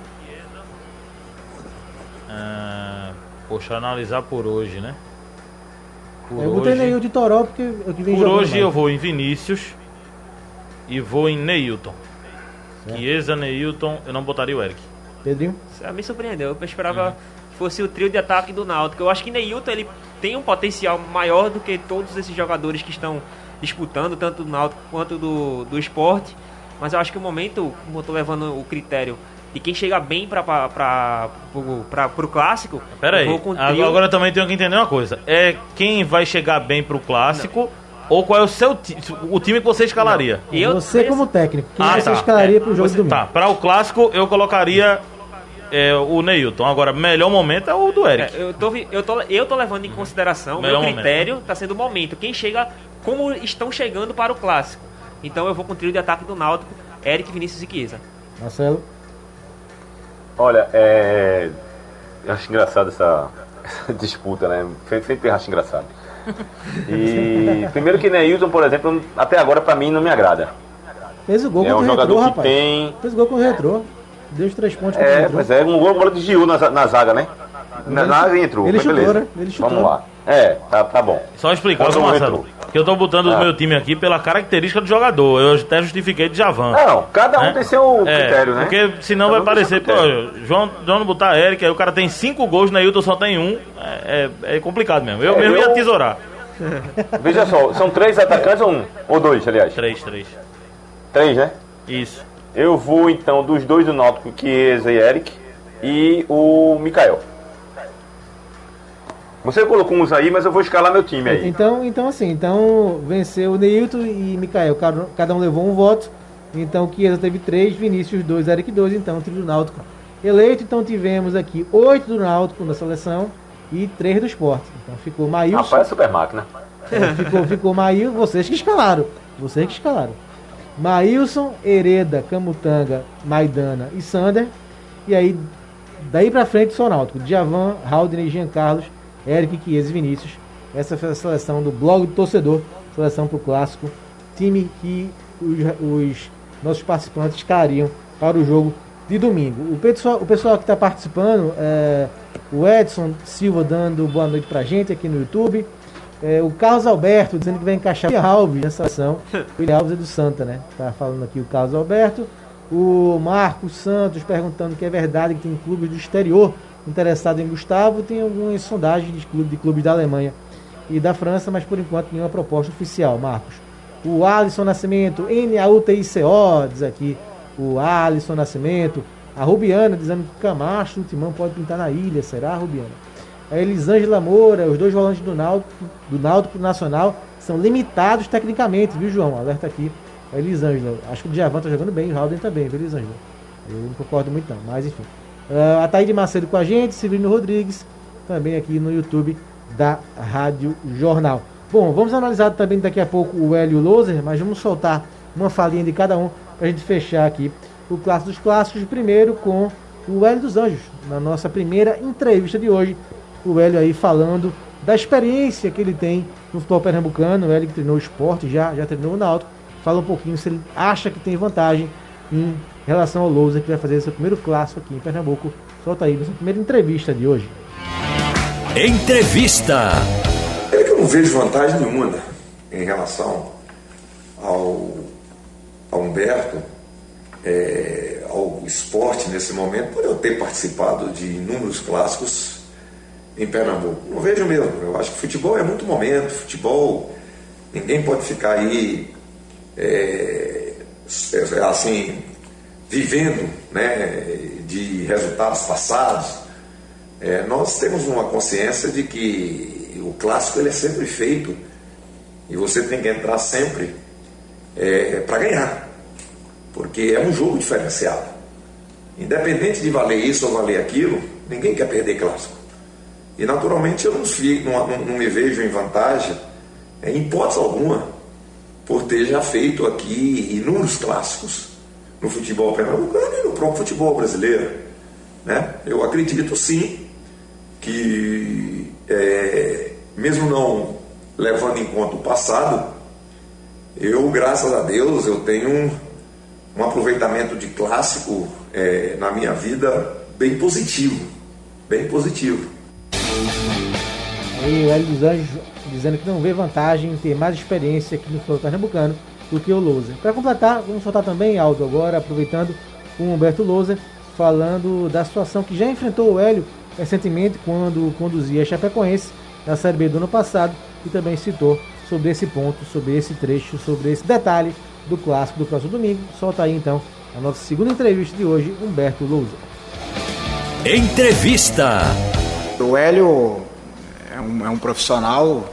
Poxa, analisar por hoje, né? Por eu botei Neil de Toró porque eu que vem Por hoje mais. eu vou em Vinícius e vou em Neilton. Chiesa, Neilton, eu não botaria o Eric. Pedrinho? Isso me surpreendeu. Eu esperava uhum. que fosse o trio de ataque do Náutico. Eu acho que Neilton ele tem um potencial maior do que todos esses jogadores que estão disputando, tanto do Náutico quanto do, do esporte. Mas eu acho que o momento, como eu tô levando o critério e quem chega bem para para o clássico. Pera aí. Trio... Agora eu também tenho que entender uma coisa. É quem vai chegar bem para o clássico. Não. Ou qual é o seu o time que você escalaria? Eu, você como técnico, quem ah, você tá. escalaria é, para o jogo você, domingo? Tá, para o clássico eu colocaria é, o Neilton. Agora, melhor momento é o do Eric. É, eu, tô, eu, tô, eu tô levando em consideração, melhor meu critério está sendo o momento. Quem chega, como estão chegando para o clássico. Então eu vou com o trio de ataque do Náutico, Eric, Vinícius e Chiesa. Marcelo? Olha, é. Eu acho engraçado essa, essa disputa, né? Sempre acho engraçado. E primeiro que Neilton, por exemplo, até agora pra mim não me agrada. Fez o gol é um jogador retrô, que rapaz. tem. Fez o gol com o retrô. Deu os três pontos É, pois é, um gol agora de Gil na, na zaga, né? Na, na entrou. Ele chutou, beleza. Né? Ele chutou. Vamos lá. É, tá, tá bom. Só explicar, Marcelo. Que eu tô botando ah. o meu time aqui pela característica do jogador. Eu até justifiquei de Javan. Não, cada um né? tem seu é, critério, né? Porque senão cada vai parecer, pô, João, João não botar Eric, aí o cara tem cinco gols, na Hilton só tem um. É, é, é complicado mesmo. Eu é, mesmo eu... ia tesourar. Veja só, são três atacantes ou um? Ou dois, aliás? Três, três. Três, né? Isso. Eu vou então dos dois do Náutico, Chiesa e Eric, e o Mikael. Você colocou uns aí, mas eu vou escalar meu time aí. Então, então assim, então venceu o Neilton e Mikael. Cada, um levou um voto. Então Chiesa teve três, Vinícius dois, Eric dois, então o trio do Náutico eleito. Então tivemos aqui oito do Náutico na seleção e três do esporte. Então ficou Maílson. Rapaz, é super máquina. É, ficou, ficou Maílson, vocês que escalaram. Vocês que escalaram. Maílson, Hereda, Camutanga, Maidana e Sander. E aí, daí pra frente, só Náutico. Djavan, Haldner e Jean Carlos Eric, Chiesa e Vinícius. Essa foi a seleção do blog do torcedor, seleção para o clássico, time que os, os, nossos participantes escariam para o jogo de domingo. O pessoal, o pessoal que está participando, é, o Edson Silva dando boa noite para a gente aqui no YouTube. É, o Carlos Alberto dizendo que vai encaixar o Alves nessa ação. O William Alves é do Santa, né? Tá falando aqui o Carlos Alberto. O Marcos Santos perguntando que é verdade que tem clubes do exterior interessados em Gustavo. Tem algumas sondagens de clubes, de clubes da Alemanha e da França, mas por enquanto nenhuma proposta oficial, Marcos. O Alisson Nascimento, NAUTICO, diz aqui. O Alisson Nascimento. A Rubiana dizendo que Camacho, o Timão pode pintar na ilha. Será, Rubiana? A Elisângela Moura, os dois volantes do Náutico, do Náutico Nacional são limitados tecnicamente, viu, João? Alerta aqui. A Elisângela. Acho que o Djavan tá jogando bem, o Halden também, viu, Elisângela? Eu não concordo muito não, mas enfim. Uh, a Thaíde Macedo com a gente, Severino Rodrigues, também aqui no YouTube da Rádio Jornal. Bom, vamos analisar também daqui a pouco o Hélio Loser, mas vamos soltar uma falinha de cada um para a gente fechar aqui o clássico dos clássicos, primeiro com o Hélio dos Anjos, na nossa primeira entrevista de hoje. O Hélio aí falando da experiência que ele tem no futebol pernambucano, o Hélio que treinou o esporte, já, já treinou o Náutico, fala um pouquinho se ele acha que tem vantagem em relação ao Lousa, que vai fazer seu primeiro clássico aqui em Pernambuco. Solta aí, nossa primeira entrevista de hoje. Entrevista. É que eu não vejo vantagem nenhuma né, em relação ao, ao Humberto, é, ao esporte nesse momento, por eu ter participado de inúmeros clássicos em Pernambuco. Não vejo mesmo. Eu acho que futebol é muito momento, futebol, ninguém pode ficar aí é, é assim, vivendo né, de resultados passados é, nós temos uma consciência de que o clássico ele é sempre feito e você tem que entrar sempre é, para ganhar, porque é um jogo diferenciado. Independente de valer isso ou valer aquilo, ninguém quer perder clássico. E naturalmente eu não, não, não me vejo em vantagem, em hipótese alguma, por ter já feito aqui inúmeros clássicos no futebol pernambucano e no próprio futebol brasileiro. Né? Eu acredito sim que, é, mesmo não levando em conta o passado, eu, graças a Deus, eu tenho um, um aproveitamento de clássico é, na minha vida bem positivo, bem positivo. Aí o Hélio dos Anjos dizendo que não vê vantagem em ter mais experiência aqui no futebol pernambucano do que o Lousa. Para completar, vamos soltar também Aldo agora, aproveitando o Humberto Lousa, falando da situação que já enfrentou o Hélio recentemente quando conduzia a Chapecoense na Série B do ano passado e também citou sobre esse ponto, sobre esse trecho, sobre esse detalhe do clássico do próximo domingo. Solta aí então a nossa segunda entrevista de hoje, Humberto Lousa. Entrevista. O Hélio é um, é um profissional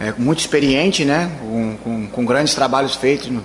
é, muito experiente, né? Com, com, com grandes trabalhos feitos no,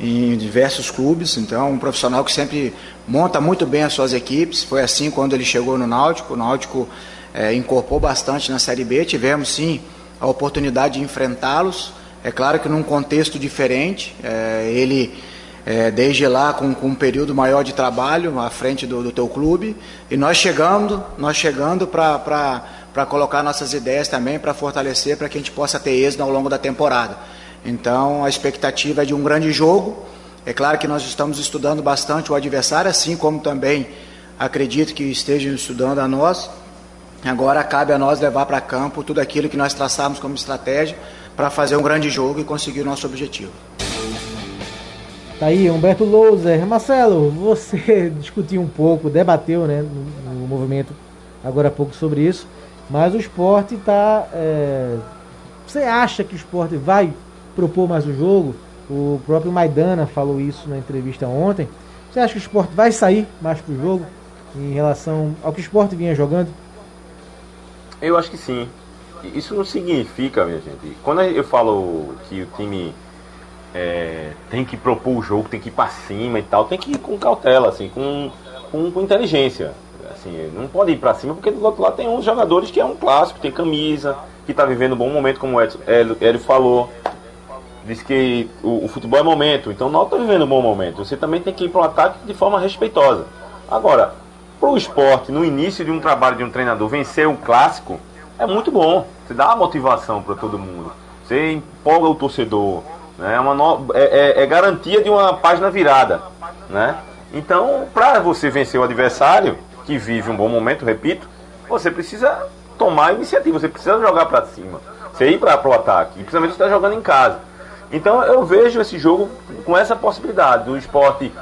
em diversos clubes, então um profissional que sempre monta muito bem as suas equipes. Foi assim quando ele chegou no Náutico. O Náutico é, incorporou bastante na Série B. Tivemos sim a oportunidade de enfrentá-los. É claro que num contexto diferente. É, ele é, desde lá com, com, um período maior de trabalho à frente do, do teu clube e nós chegando, nós chegando para colocar nossas ideias também para fortalecer para que a gente possa ter êxito ao longo da temporada. Então a expectativa é de um grande jogo. É claro que nós estamos estudando bastante o adversário, assim como também acredito que estejam estudando a nós. Agora cabe a nós levar para campo tudo aquilo que nós traçamos como estratégia para fazer um grande jogo e conseguir o nosso objetivo. Tá aí, Humberto Louser. Marcelo, você discutiu um pouco, debateu né, no, no movimento agora há pouco sobre isso, mas o esporte está. É... Você acha que o esporte vai propor mais o jogo. O próprio Maidana falou isso na entrevista ontem. Você acha que o esporte vai sair mais pro jogo em relação ao que o esporte vinha jogando? Eu acho que sim. Isso não significa, minha gente. Quando eu falo que o time é, tem que propor o jogo, tem que ir para cima e tal, tem que ir com cautela, assim, com, com, com inteligência. Assim, não pode ir para cima porque do outro lado tem uns jogadores que é um clássico, tem camisa, que está vivendo um bom momento, como o Hélio falou diz que o, o, futebol é momento, então não está vivendo um bom momento. Você também tem que ir para o ataque de forma respeitosa. Agora, para o esporte, no início de um trabalho de um treinador, vencer um clássico, é muito bom. Você dá motivação para todo mundo. Você empolga o torcedor. Né? É, uma no... é, é, é garantia de uma página virada. Né? Então, para você vencer o adversário, que vive um bom momento, repito, você precisa tomar iniciativa, você precisa jogar para cima. Você ir para o ataque. E principalmente você está jogando em casa. Então eu vejo esse jogo com essa possibilidade do esporte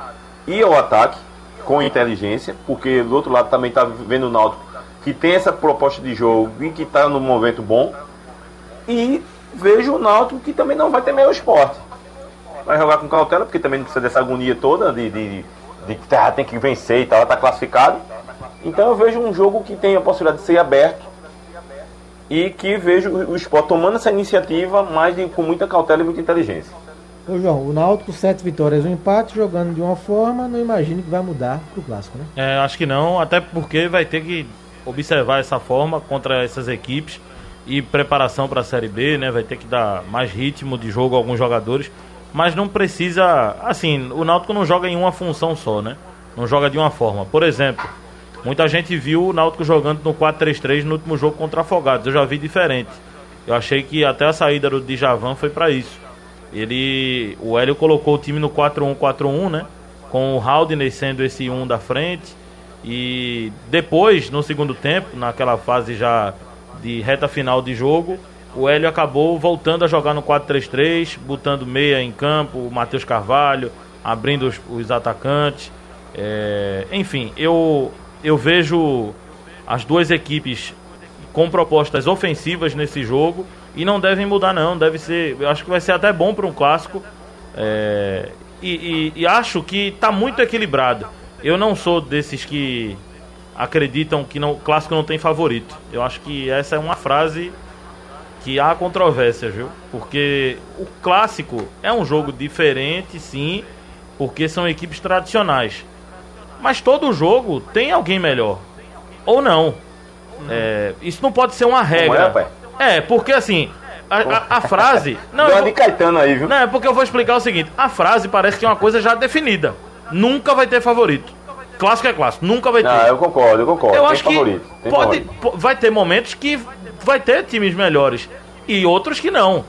ir ao ataque com inteligência, porque do outro lado também está vendo o Náutico que tem essa proposta de jogo e que está no momento bom. E vejo o Náutico que também não vai ter meio esporte. Vai jogar com cautela, porque também não precisa dessa agonia toda de, de, de que ah, tem que vencer e tal, está classificado. Então eu vejo um jogo que tem a possibilidade de ser aberto e que vejo o esporte tomando essa iniciativa, mas de, com muita cautela e muita inteligência. Ô João, o Náutico, sete vitórias, um empate, jogando de uma forma, não imagino que vai mudar pro clássico, né? É, acho que não, até porque vai ter que observar essa forma contra essas equipes e preparação para a Série B, né? Vai ter que dar mais ritmo de jogo a alguns jogadores, mas não precisa, assim, o Náutico não joga em uma função só, né? Não joga de uma forma. Por exemplo, muita gente viu o Náutico jogando no 4-3-3 no último jogo contra Afogados. Eu já vi diferente. Eu achei que até a saída do Djavan foi para isso. Ele, o Hélio colocou o time no 4-1-4-1, né? Com o Haldner sendo esse 1 da frente. E depois, no segundo tempo, naquela fase já de reta final de jogo, o Hélio acabou voltando a jogar no 4-3-3, botando meia em campo, o Matheus Carvalho, abrindo os, os atacantes. É, enfim, eu, eu vejo as duas equipes com propostas ofensivas nesse jogo e não devem mudar não, deve ser, eu acho que vai ser até bom para um clássico é, e, e, e, acho que está muito equilibrado. Eu não sou desses que acreditam que não, o clássico não tem favorito. Eu acho que essa é uma frase que há controvérsia, viu? Porque o clássico é um jogo diferente, sim, porque são equipes tradicionais. Mas todo jogo tem alguém melhor. Ou não. É, isso não pode ser uma regra. É, porque assim, a, a, a frase. Não, Deu de Caetano aí, viu? Não, é porque eu vou explicar o seguinte: a frase parece que é uma coisa já definida. Nunca vai ter favorito. Clássico é clássico, nunca vai ter. Ah, eu concordo, eu concordo. Eu tem acho favorito, que pode, favorito. vai ter momentos que vai ter times melhores e outros que não.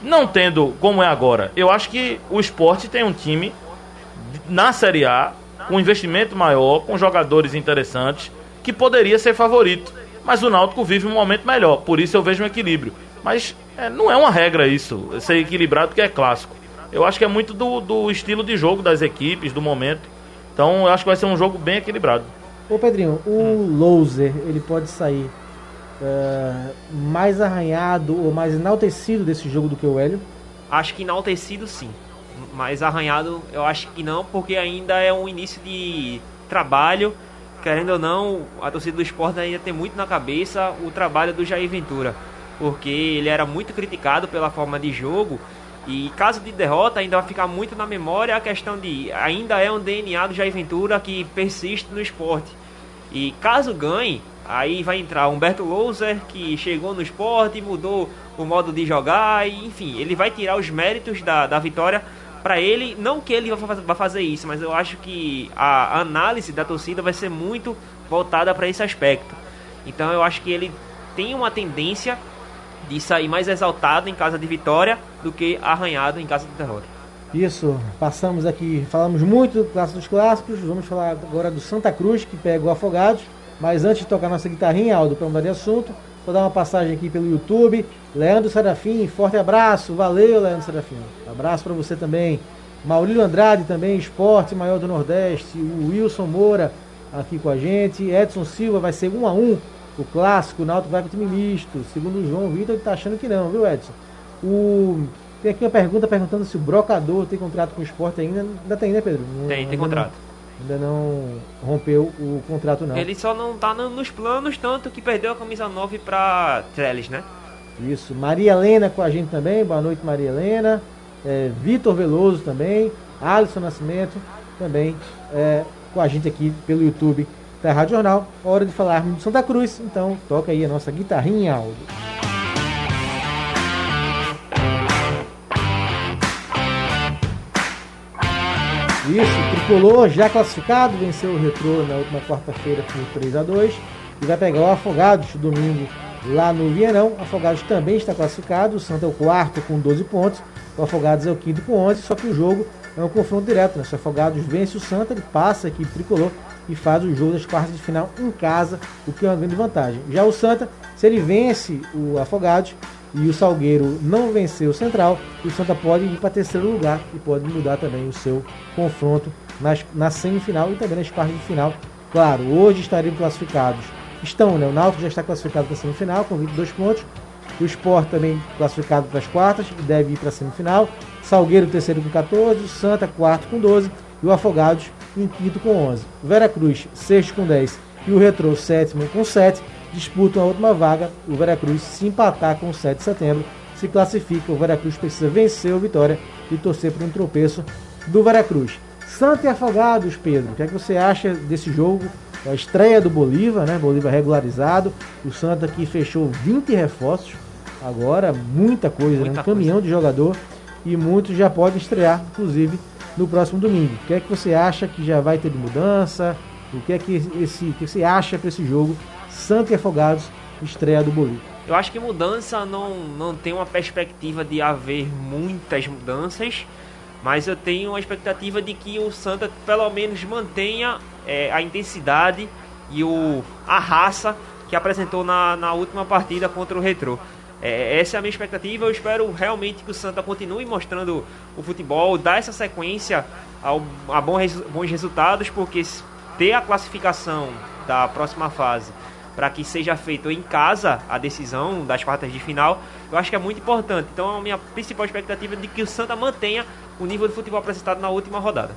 Não tendo como é agora. Eu acho que o esporte tem um time na Série A com investimento maior, com jogadores interessantes, que poderia ser favorito mas o Náutico vive um momento melhor, por isso eu vejo um equilíbrio. Mas é, não é uma regra isso, ser equilibrado que é clássico. Eu acho que é muito do, do estilo de jogo das equipes, do momento. Então eu acho que vai ser um jogo bem equilibrado. Ô Pedrinho, o hum. loser, ele pode sair uh, mais arranhado ou mais enaltecido desse jogo do que o Hélio? Acho que enaltecido sim. Mais arranhado eu acho que não, porque ainda é um início de trabalho querendo ou não, a torcida do esporte ainda tem muito na cabeça o trabalho do Jair Ventura, porque ele era muito criticado pela forma de jogo. E caso de derrota, ainda vai ficar muito na memória a questão de ainda é um DNA do Jair Ventura que persiste no esporte. E caso ganhe, aí vai entrar Humberto Louser, que chegou no esporte, mudou o modo de jogar, e, enfim, ele vai tirar os méritos da, da vitória para ele, não que ele vá fazer isso, mas eu acho que a análise da torcida vai ser muito voltada para esse aspecto. Então eu acho que ele tem uma tendência de sair mais exaltado em casa de vitória do que arranhado em casa de derrota. Isso, passamos aqui, falamos muito do clássico dos clássicos, vamos falar agora do Santa Cruz, que pega o Afogados, mas antes de tocar nossa guitarrinha, Aldo, para mudar de assunto, Vou dar uma passagem aqui pelo YouTube. Leandro Serafim, forte abraço. Valeu, Leandro Serafim. Abraço para você também. Maurílio Andrade também, esporte maior do Nordeste. O Wilson Moura aqui com a gente. Edson Silva vai ser um a um. O clássico, o Náutico vai para o time misto. Segundo o João Vitor, ele está achando que não, viu, Edson? O... Tem aqui uma pergunta perguntando se o brocador tem contrato com o esporte ainda. Ainda tem, né, Pedro? Tem, tem contrato. Ainda não rompeu o contrato não. Ele só não tá nos planos, tanto que perdeu a camisa 9 para Trellis, né? Isso. Maria Helena com a gente também. Boa noite, Maria Helena. É, Vitor Veloso também. Alisson Nascimento também é, com a gente aqui pelo YouTube da Rádio Jornal. Hora de falarmos de Santa Cruz. Então, toca aí a nossa guitarrinha áudio. Isso, tricolor já classificado, venceu o Retrô na última quarta-feira por 3 a 2 e vai pegar o Afogados domingo lá no Vienão. O Afogados também está classificado. O Santa é o quarto com 12 pontos. O Afogados é o quinto com 11. Só que o jogo é um confronto direto. Né? Se o Afogados vence o Santa, ele passa aqui tricolor e faz o jogo das quartas de final em casa, o que é uma grande vantagem. Já o Santa, se ele vence o Afogados e o Salgueiro não vencer o Central, o Santa pode ir para terceiro lugar e pode mudar também o seu confronto nas, na semifinal e também nas quartas de final. Claro, hoje estariam classificados. Estão, né? O Náutico já está classificado para a semifinal com 22 pontos. O Sport também classificado para as quartas e deve ir para a semifinal. Salgueiro terceiro com 14, o Santa quarto com 12 e o Afogados em quinto com 11. O Veracruz sexto com 10 e o Retrô sétimo com 7 disputam a última vaga. O Veracruz se empatar com o 7 de setembro se classifica. O Veracruz precisa vencer o Vitória e torcer por um tropeço do Veracruz. Santa e Afogados, Pedro, o que é que você acha desse jogo? A estreia do Bolívar, né? Bolívar regularizado. O Santa que fechou 20 reforços. Agora, muita coisa, né? muita né? Um caminhão coisa. de jogador. E muitos já podem estrear, inclusive, no próximo domingo. O que é que você acha que já vai ter de mudança? O que é que, esse, que você acha para esse jogo? Santa e Afogados, estreia do Bolívar. Eu acho que mudança não, não tem uma perspectiva de haver muitas mudanças, mas eu tenho uma expectativa de que o Santa pelo menos mantenha é, a intensidade e o, a raça que apresentou na, na última partida contra o Retro. É, essa é a minha expectativa. Eu espero realmente que o Santa continue mostrando o futebol, dar essa sequência ao, a bons, bons resultados, porque ter a classificação da próxima fase para que seja feito em casa a decisão das quartas de final, eu acho que é muito importante. Então, a minha principal expectativa é de que o Santa mantenha o nível de futebol apresentado na última rodada.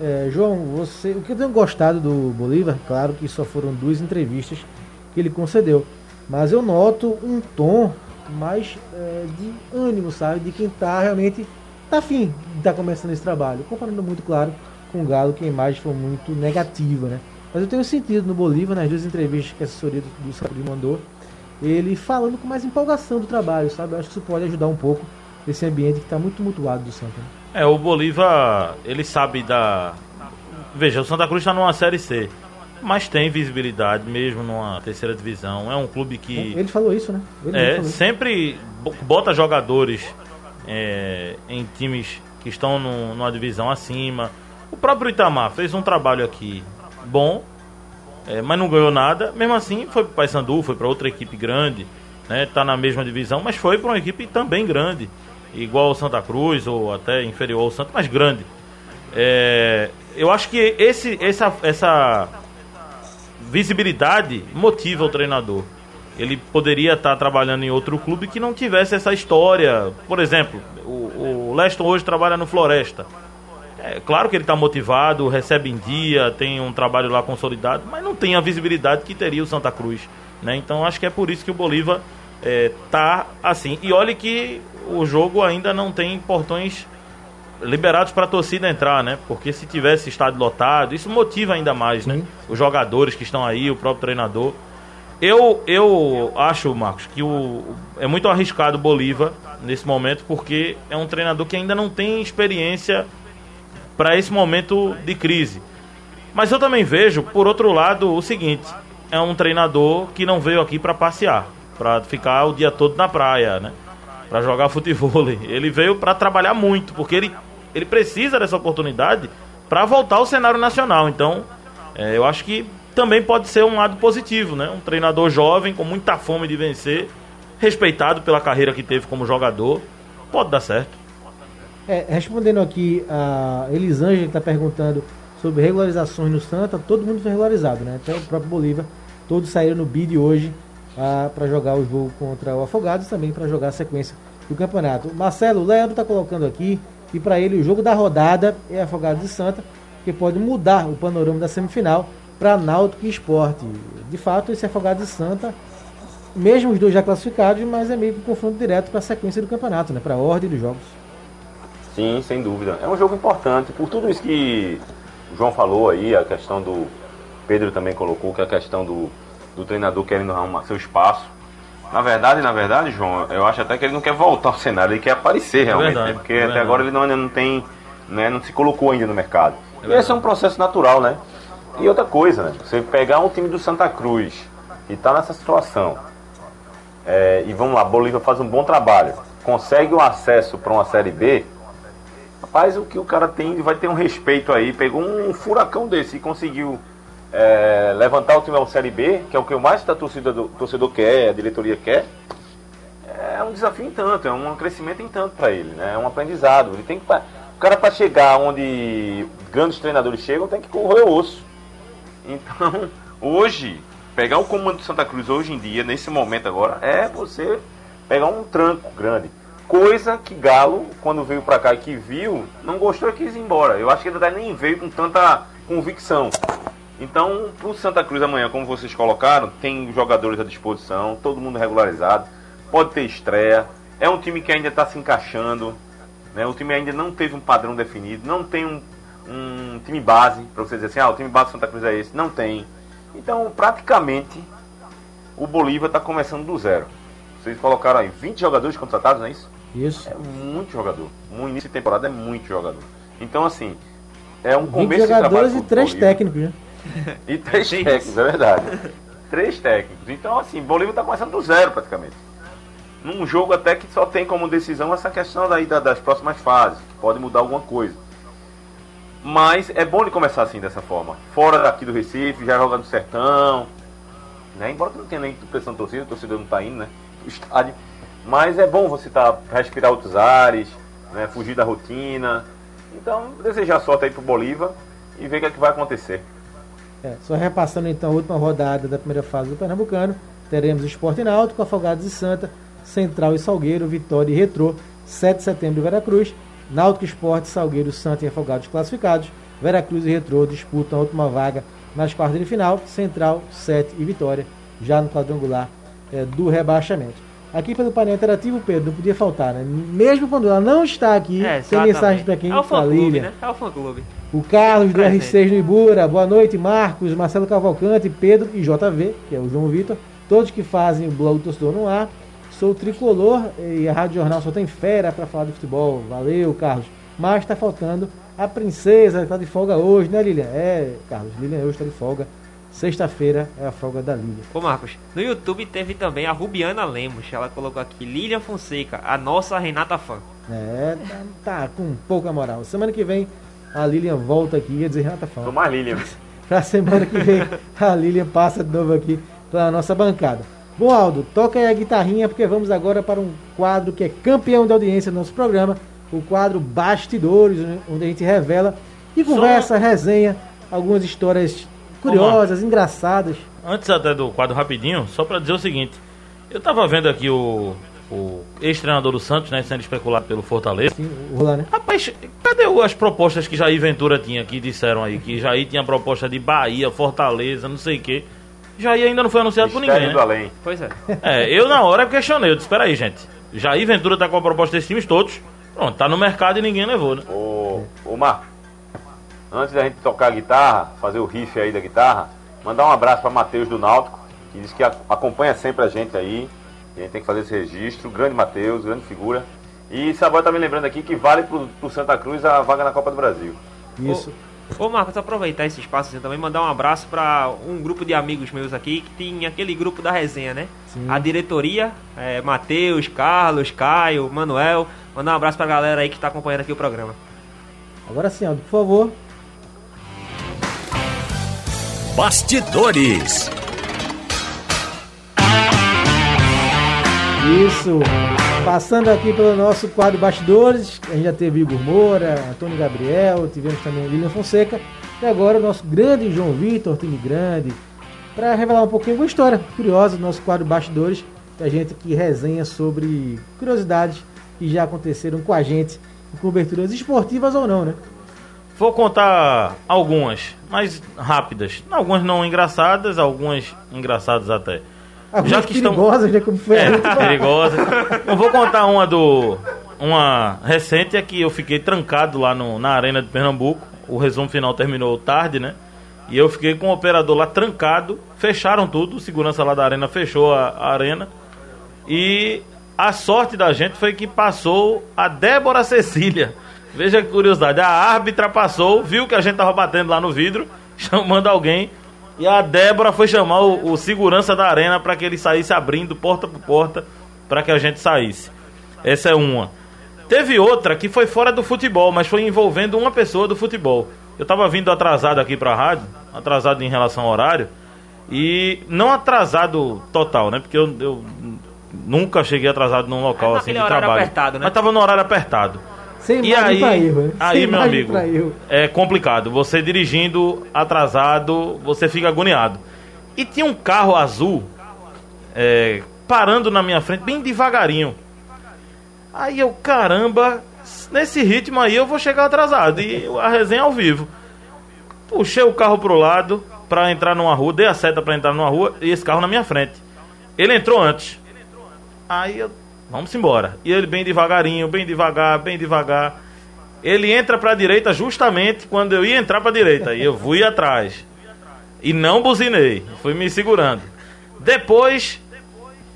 É, João, você, o que eu tenho gostado do Bolívar, claro que só foram duas entrevistas que ele concedeu, mas eu noto um tom mais é, de ânimo, sabe? De quem está realmente tá afim de estar tá começando esse trabalho. Comparando muito, claro, com o Galo, que a imagem foi muito negativa, né? Mas eu tenho sentido no Bolívar, nas duas entrevistas que a assessoria do, do Saúde mandou, ele falando com mais empolgação do trabalho, sabe? Eu acho que isso pode ajudar um pouco esse ambiente que está muito tumultuado do Santa. Né? É, o Bolívar, ele sabe da. Veja, o Santa Cruz está numa Série C, mas tem visibilidade mesmo numa terceira divisão. É um clube que. Ele falou isso, né? Ele é, sempre bota jogadores é, em times que estão no, numa divisão acima. O próprio Itamar fez um trabalho aqui bom, é, mas não ganhou nada. Mesmo assim, foi para o Paysandu, foi para outra equipe grande, né? Tá na mesma divisão, mas foi para uma equipe também grande, igual o Santa Cruz ou até inferior ao Santa, mas grande. É, eu acho que esse, essa, essa visibilidade motiva o treinador. Ele poderia estar tá trabalhando em outro clube que não tivesse essa história. Por exemplo, o, o Leston hoje trabalha no Floresta. É claro que ele está motivado, recebe em dia, tem um trabalho lá consolidado, mas não tem a visibilidade que teria o Santa Cruz. Né? Então acho que é por isso que o Bolívar está é, assim. E olhe que o jogo ainda não tem portões liberados para a torcida entrar, né? Porque se tivesse estádio lotado, isso motiva ainda mais, né? Os jogadores que estão aí, o próprio treinador. Eu, eu acho, Marcos, que o, é muito arriscado o Bolívar nesse momento, porque é um treinador que ainda não tem experiência para esse momento de crise. Mas eu também vejo, por outro lado, o seguinte: é um treinador que não veio aqui para passear, para ficar o dia todo na praia, né? Para jogar futebol. Ele veio para trabalhar muito, porque ele, ele precisa dessa oportunidade para voltar ao cenário nacional. Então, é, eu acho que também pode ser um lado positivo, né? Um treinador jovem com muita fome de vencer, respeitado pela carreira que teve como jogador, pode dar certo. É, respondendo aqui, a Elisângela está perguntando sobre regularizações no Santa, todo mundo foi regularizado, né? Até o próprio Bolívar, todos saíram no bid hoje ah, para jogar o jogo contra o Afogados também para jogar a sequência do campeonato. Marcelo, o Leandro está colocando aqui e para ele o jogo da rodada é Afogados e Santa, que pode mudar o panorama da semifinal para Náutico e Esporte. De fato, esse Afogados e Santa, mesmo os dois já classificados, mas é meio que um confronto direto para a sequência do campeonato, né? Para a ordem dos jogos. Sim, sem dúvida. É um jogo importante. Por tudo isso que o João falou aí, a questão do. Pedro também colocou, que é a questão do, do treinador querendo arrumar seu espaço. Na verdade, na verdade, João, eu acho até que ele não quer voltar ao cenário, ele quer aparecer realmente, é verdade, né? Porque é até agora ele não, ainda não tem. Né, não se colocou ainda no mercado. É e esse é um processo natural, né? E outra coisa, né? Você pegar um time do Santa Cruz que está nessa situação é, e vamos lá, Bolívia faz um bom trabalho, consegue um acesso para uma Série B, rapaz, o que o cara tem vai ter um respeito aí. Pegou um furacão desse e conseguiu é, levantar o time ao Série B, que é o que mais a torcida do, torcedor quer, a diretoria quer. É um desafio em tanto, é um crescimento em tanto para ele, né? É um aprendizado. Ele tem que, o cara para chegar onde grandes treinadores chegam tem que correr o osso. Então, hoje, pegar o comando do Santa Cruz hoje em dia, nesse momento agora, é você pegar um tranco grande. Coisa que Galo, quando veio para cá e que viu, não gostou e quis ir embora. Eu acho que ele nem veio com tanta convicção. Então, pro Santa Cruz amanhã, como vocês colocaram, tem jogadores à disposição, todo mundo regularizado, pode ter estreia. É um time que ainda está se encaixando, né? O time ainda não teve um padrão definido, não tem um, um time base para você dizer assim, ah, o time base do Santa Cruz é esse, não tem. Então, praticamente, o Bolívar está começando do zero. Vocês colocaram aí 20 jogadores contratados, não é isso? Isso. É muito jogador. No início de temporada é muito jogador. Então, assim, é um 20 começo de trabalho. jogadores e três Bolívar. técnicos, né? E três técnicos, é verdade. três técnicos. Então, assim, Bolívia está começando do zero praticamente. Num jogo até que só tem como decisão essa questão daí da- das próximas fases, que pode mudar alguma coisa. Mas é bom de começar assim, dessa forma. Fora daqui do Recife, já joga no sertão. Né? Embora que não tenha nem pressão torcida, o torcedor não está indo, né? O estádio. Mas é bom você tá, respirar outros ares, né? fugir da rotina. Então, desejar sorte aí pro Bolívar e ver o que, é que vai acontecer. É, só repassando então a última rodada da primeira fase do Pernambucano, teremos Esporte e Náutico, Afogados e Santa, Central e Salgueiro, Vitória e Retrô, 7 de setembro Veracruz, Náutico Esporte, Salgueiro, Santa e Afogados classificados, Veracruz e Retrô disputam a última vaga nas quartas de final, Central, 7 e Vitória, já no quadrangular é, do rebaixamento. Aqui pelo painel interativo, Pedro, não podia faltar, né? Mesmo quando ela não está aqui, É, tem mensagem para quem? É o fã clube, né? É o fã clube. O Carlos do Presente. R6 no Ibura, boa noite, Marcos, Marcelo Cavalcante, Pedro e JV, que é o João Vitor, todos que fazem o blog do Torcedor no ar. Sou tricolor e a Rádio Jornal só tem fera para falar de futebol. Valeu, Carlos. Mas está faltando a princesa que está de folga hoje, né, Lilian? É, Carlos, Lilian hoje está de folga. Sexta-feira é a folga da Lilian. Ô Marcos, no YouTube teve também a Rubiana Lemos. Ela colocou aqui Lilian Fonseca, a nossa Renata fã. É, tá, tá com pouca moral. Semana que vem a Lilian volta aqui ia dizer Renata Fã. Mais Lilian. Pra semana que vem a Lilian passa de novo aqui pela nossa bancada. Bom, Aldo, toca aí a guitarrinha porque vamos agora para um quadro que é campeão de audiência do nosso programa, o quadro Bastidores, onde a gente revela e conversa, resenha algumas histórias curiosas, engraçadas. Antes até do quadro rapidinho, só pra dizer o seguinte. Eu tava vendo aqui o, o ex-treinador do Santos, né, sendo especulado pelo Fortaleza. Sim, o Rolar, né? Rapaz, cadê as propostas que Jair Ventura tinha que disseram aí? Que Jair tinha proposta de Bahia, Fortaleza, não sei o quê. Jair ainda não foi anunciado por ninguém, do né? além. Pois é. É, eu na hora questionei, eu disse, espera aí, gente. Jair Ventura tá com a proposta desses times todos. Pronto, tá no mercado e ninguém levou, né? Ô, ô Marco, antes da gente tocar a guitarra, fazer o riff aí da guitarra, mandar um abraço para Matheus do Náutico, que diz que acompanha sempre a gente aí. E a gente tem que fazer esse registro. Grande Matheus, grande figura. E Saboia tá me lembrando aqui que vale pro, pro Santa Cruz a vaga na Copa do Brasil. Isso. Ô Marcos, aproveitar esse espaço assim, também mandar um abraço pra um grupo de amigos meus aqui que tem aquele grupo da resenha, né? Sim. A diretoria, é, Matheus, Carlos, Caio, Manuel. Mandar um abraço pra galera aí que tá acompanhando aqui o programa. Agora sim, Aldo, por favor. Bastidores. Isso. Passando aqui pelo nosso quadro Bastidores, a gente já teve Igor Moura, Antônio Gabriel, tivemos também Lilian Fonseca. E agora o nosso grande João Vitor, time grande, para revelar um pouquinho uma história curiosa do nosso quadro Bastidores, que a gente aqui resenha sobre curiosidades que já aconteceram com a gente, em coberturas esportivas ou não, né? Vou contar algumas, mas rápidas. Algumas não engraçadas, algumas engraçadas até. Algumas que estão- perigosas, né? Como foi É, última. perigosa. Eu vou contar uma do. Uma recente é que eu fiquei trancado lá no, na Arena de Pernambuco. O resumo final terminou tarde, né? E eu fiquei com o operador lá trancado. Fecharam tudo, o segurança lá da arena fechou a, a arena. E a sorte da gente foi que passou a Débora Cecília. Veja que curiosidade. A árbitra passou, viu que a gente tava batendo lá no vidro, chamando alguém E a Débora foi chamar o, o segurança da arena para que ele saísse abrindo porta por porta para que a gente saísse. Essa é uma. Teve outra que foi fora do futebol, mas foi envolvendo uma pessoa do futebol. Eu tava vindo atrasado aqui pra rádio, atrasado em relação ao horário, e não atrasado total, né? Porque eu, eu nunca cheguei atrasado num local assim de trabalho. apertado, né? Mas tava no horário apertado. Sem E aí, pra erro, né? aí Sem meu amigo, é complicado. Você dirigindo atrasado, você fica agoniado. E tinha um carro azul é, parando na minha frente, bem devagarinho. Aí eu, caramba, nesse ritmo aí eu vou chegar atrasado. E a resenha ao vivo. Puxei o carro pro lado pra entrar numa rua, dei a seta pra entrar numa rua e esse carro na minha frente. Ele entrou antes. Aí eu, vamos embora. E ele bem devagarinho, bem devagar, bem devagar. Ele entra pra direita justamente quando eu ia entrar pra direita. E eu fui atrás. E não buzinei. Fui me segurando. Depois,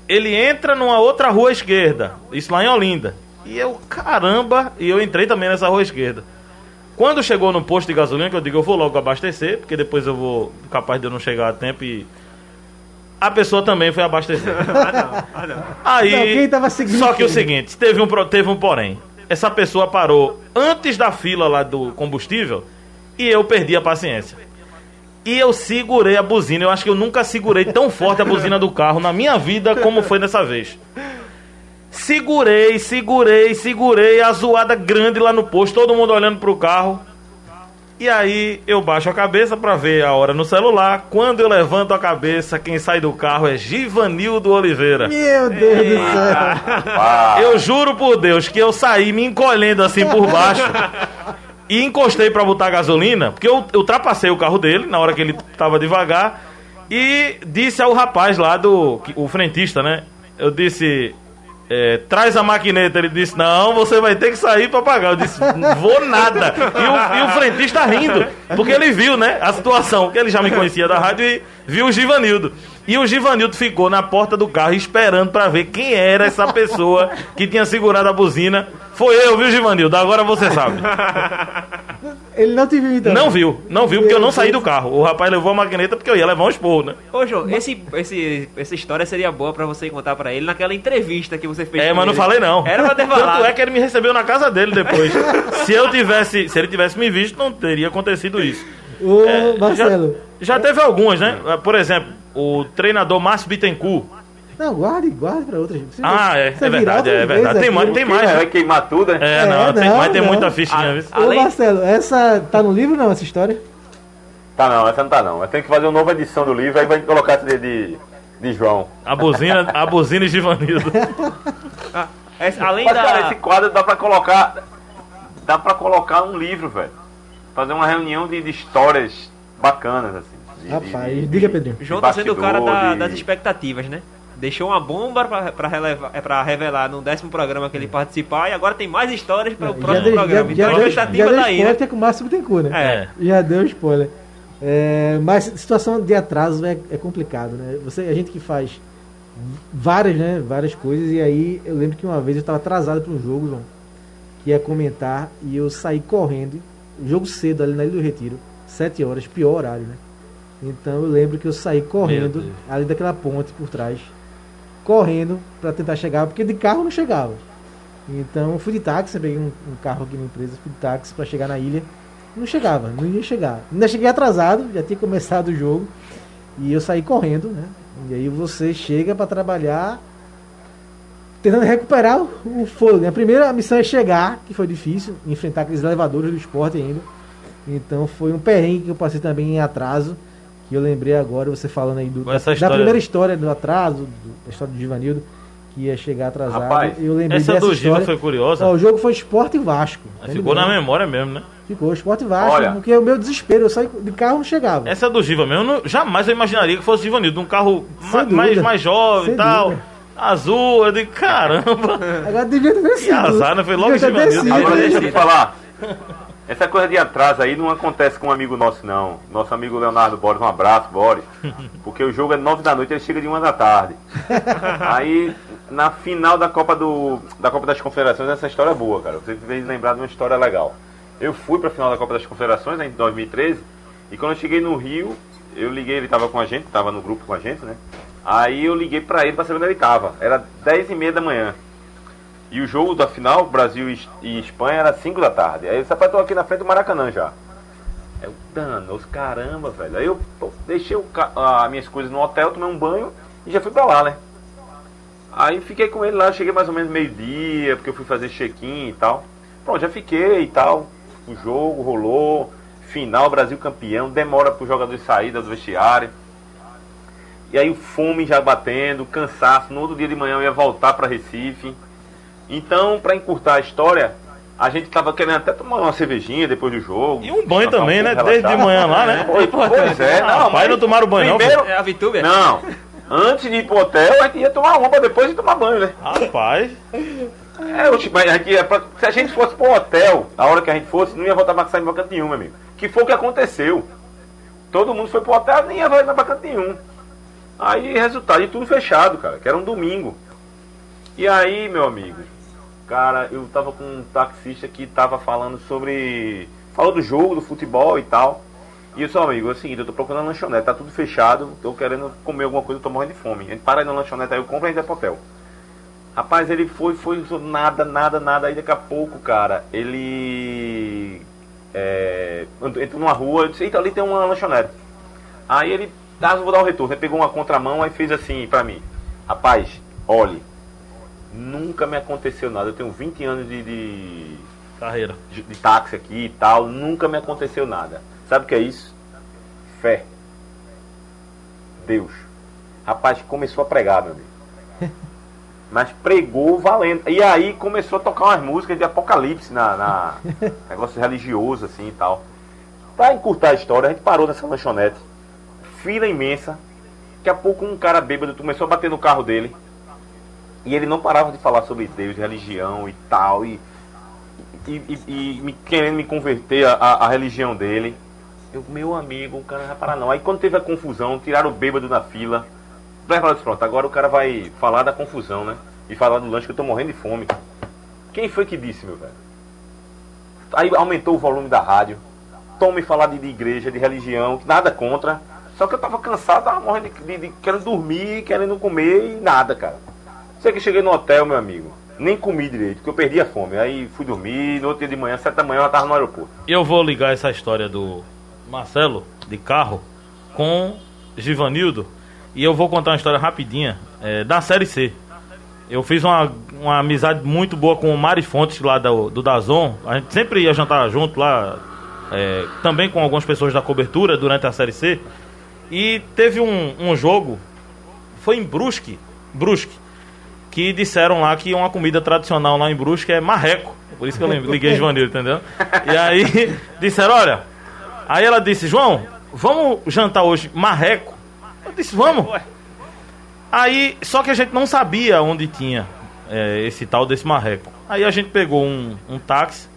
ele entra numa outra rua esquerda. Isso lá em Olinda. E eu, caramba, e eu entrei também nessa rua esquerda. Quando chegou no posto de gasolina, que eu digo, eu vou logo abastecer, porque depois eu vou capaz de eu não chegar a tempo e. A pessoa também foi abastecer. Ah, não. Ah, não. Aí. Não, quem tava seguindo Só que o seguinte, teve um, teve um porém. Essa pessoa parou antes da fila lá do combustível e eu perdi a paciência. E eu segurei a buzina. Eu acho que eu nunca segurei tão forte a buzina do carro na minha vida como foi dessa vez. Segurei, segurei, segurei, a zoada grande lá no posto, todo mundo olhando pro carro. E aí eu baixo a cabeça pra ver a hora no celular. Quando eu levanto a cabeça, quem sai do carro é Givanildo Oliveira. Meu Deus do céu. Eu juro por Deus que eu saí me encolhendo assim por baixo e encostei pra botar gasolina, porque eu ultrapassei o carro dele na hora que ele tava devagar e disse ao rapaz lá do o frentista, né? Eu disse é, traz a maquineta. Ele disse: Não, você vai ter que sair pra pagar. Eu disse: Não vou nada. E o, e o frentista rindo, porque ele viu, né? A situação, que ele já me conhecia da rádio e viu o Givanildo. E o Givanildo ficou na porta do carro esperando pra ver quem era essa pessoa que tinha segurado a buzina. Foi eu, viu, Givanildo? Agora você sabe. Ele não te viu então? Não viu, não viu, porque eu não saí do carro. O rapaz levou a maquineta porque eu ia levar um esporro, né? Ô, João, esse, esse, essa história seria boa pra você contar pra ele naquela entrevista que você fez É, com mas não ele. falei não. Era pra ter falado. Tanto é que ele me recebeu na casa dele depois. se eu tivesse, se ele tivesse me visto, não teria acontecido isso. Ô, É, Marcelo. Já, já teve algumas, né? Por exemplo, o treinador Márcio Bittencourt. Não, guarde, guarde pra outras. Você- Ah, é, é verdade, é verdade. Tem mais, tem mais, vai né? queimar tudo, né? É, É, não, tem, não, mas tem não. muita fichinha, Ah, viu? Ô, Além- Marcelo, essa tá no livro não, essa história? Tá não, essa não tá não. Eu tenho que fazer uma nova edição do livro, aí vai colocar essa de, de, de João. A buzina, a buzina e Givanildo. Ah, essa- além Mas, da... cara, esse quadro dá pra colocar. Dá pra colocar um livro, velho. Fazer uma reunião de, de histórias bacanas, assim. de- Rapaz, de- de- diga, Pedrinho. João tá sendo o cara da- das expectativas, né? Deixou uma bomba relevar, é, revelar no décimo programa que ele participar e agora tem mais histórias para o Já próximo deu- programa. já- então já a expectativa já deu tá aí, né? que é com o Márcio Bittencourt, né? É. Já deu spoiler. É, mas situação de atraso é, é complicado, né? Você, a gente que faz várias, né, várias coisas e aí eu lembro que uma vez eu estava atrasado para um jogo, João, que ia comentar e eu saí correndo, jogo cedo ali na Ilha do Retiro, 7 horas, pior horário, né? Então eu lembro que eu saí correndo ali daquela ponte por trás, correndo para tentar chegar, porque de carro não chegava. Então eu fui de táxi, peguei um, um carro aqui na empresa, fui de táxi para chegar na ilha. Não chegava, não ia chegar. Ainda cheguei atrasado, já tinha começado o jogo. E eu saí correndo, né? E aí você chega para trabalhar tentando recuperar o, o fôlego. né? A primeira missão é chegar, que foi difícil, enfrentar aqueles elevadores do esporte ainda. Então foi um perrengue que eu passei também em atraso. Que eu lembrei agora, você falando aí do, da, da primeira história do atraso, do- da história do Givanildo, que ia chegar atrasado. Rapaz, eu lembrei Essa do Giva foi curiosa. Ó, o jogo foi Esporte e Vasco. Ficou na memória mesmo, né? Ficou Esporte e Vasco, Olha. porque o meu desespero, eu saí de carro não chegava. Essa do Giva mesmo, eu não- jamais eu imaginaria que fosse Givanildo. Um carro ma- mais, mais jovem e tal. dúvida. Azul, eu digo, caramba. Agora devia ter descido. azar, né? Foi logo Givanildo. descido, Agora deixa eu te falar. Essa coisa de atraso aí não acontece com um amigo nosso, não. Nosso amigo Leonardo Boris, um abraço, Boris. Porque o jogo é nove da noite, ele chega de uma da tarde. Aí, na final da Copa, do, da Copa das Confederações, essa história é boa, cara. Você fez lembrar de uma história legal. Eu fui pra final da Copa das Confederações, né, em 2013, e quando eu cheguei no Rio, eu liguei, ele tava com a gente, tava no grupo com a gente, né? Aí eu liguei pra ele pra saber onde ele tava. Era 10 e meia da manhã. E o jogo da final, Brasil e- Espanha, era 5 da tarde. Aí ele disse, tô aqui na frente do Maracanã já. Eu, danos, caramba, velho. Aí eu pô, deixei as minhas coisas no hotel, tomei um banho e já fui pra lá, né? Aí fiquei com ele lá, cheguei mais ou menos meio-dia, porque eu fui fazer check-in e tal. Pronto, já fiquei e tal. O jogo rolou. Final, Brasil campeão. Demora pro jogador sair do vestiário. E aí o fome já batendo, cansaço. No outro dia de manhã eu ia voltar para Recife. Então, para encurtar a história, a gente tava querendo até tomar uma cervejinha depois do jogo. E um banho também, um né? pouco Desde de relaxado. manhã lá, né? Pois, pois é, Ah, não, pai, mas não tomaram banho, não, primeiro, É a Vitúbia? Não, antes de ir pro hotel, a gente ia tomar uma pra depois de tomar banho, né? Rapaz, É, mas aqui é pra- se a gente fosse pro hotel, a hora que a gente fosse, não ia voltar pra sair em canto nenhum, meu amigo. Que foi o que aconteceu. Todo mundo foi pro hotel, nem ia voltar pra canto nenhum. Aí, resultado, de tudo fechado, cara, que era um domingo. E aí, meu amigo, cara, eu tava com um taxista que tava falando sobre. Falou do jogo, do futebol e tal. E eu sou amigo, é o seguinte, eu tô procurando lanchonete, tá tudo fechado, tô querendo comer alguma coisa, tô morrendo de fome. A gente para aí na lanchonete, aí eu compro e a gente vai. Rapaz, ele foi, foi, nada, nada, nada. Aí daqui a pouco, cara, ele é, entrou numa rua, eu disse, eita, ali tem uma lanchonete. Aí ele, eu vou dar o retorno. Ele pegou uma contramão e fez assim pra mim. Rapaz, olhe, nunca me aconteceu nada. Eu tenho 20 anos de, de, carreira. de, de táxi aqui e tal, nunca me aconteceu nada. Sabe o que é isso? Fé. Deus. Rapaz, começou a pregar, meu amigo. Mas pregou valendo. E aí começou a tocar umas músicas de apocalipse na, na negócio religioso assim e tal. Pra encurtar a história, a gente parou nessa lanchonete. Fila imensa. Daqui a pouco um cara bêbado começou a bater no carro dele. E ele não parava de falar sobre Deus, religião e tal. E, e, e- e me, querendo me converter à, religião dele. Eu, meu amigo, o cara não vai parar não. Aí quando teve a confusão, tiraram o bêbado da fila. Pronto, agora o cara vai falar da confusão, né? E falar do lanche que eu tô morrendo de fome. Quem foi que disse, meu velho? Aí aumentou o volume da rádio. Tome falar de, de igreja, de religião, nada contra. Só que eu tava cansado, tava morrendo de, de, de- querendo dormir, querendo comer e nada, cara. Sei que cheguei no hotel, meu amigo. Nem comi direito, porque eu perdi a fome. Aí fui dormir, no outro dia de manhã, sete da manhã, eu tava no aeroporto. Eu vou ligar essa história do Marcelo, de carro, com Givanildo. E eu vou contar uma história rapidinha é, da Série C. Eu fiz uma, uma amizade muito boa com o Mari Fontes lá do, do Dazon. A gente sempre ia jantar junto lá, é, também com algumas pessoas da cobertura durante a Série C. E teve um, um jogo, foi em Brusque, Brusque, que disseram lá que uma comida tradicional lá em Brusque é marreco. Por isso que eu liguei Givanildo, entendeu? E aí disseram, olha, aí ela disse, João, vamos jantar hoje marreco? Eu disse, vamos. Aí, só que a gente não sabia onde tinha é, esse tal desse marreco. Aí a gente pegou um, um táxi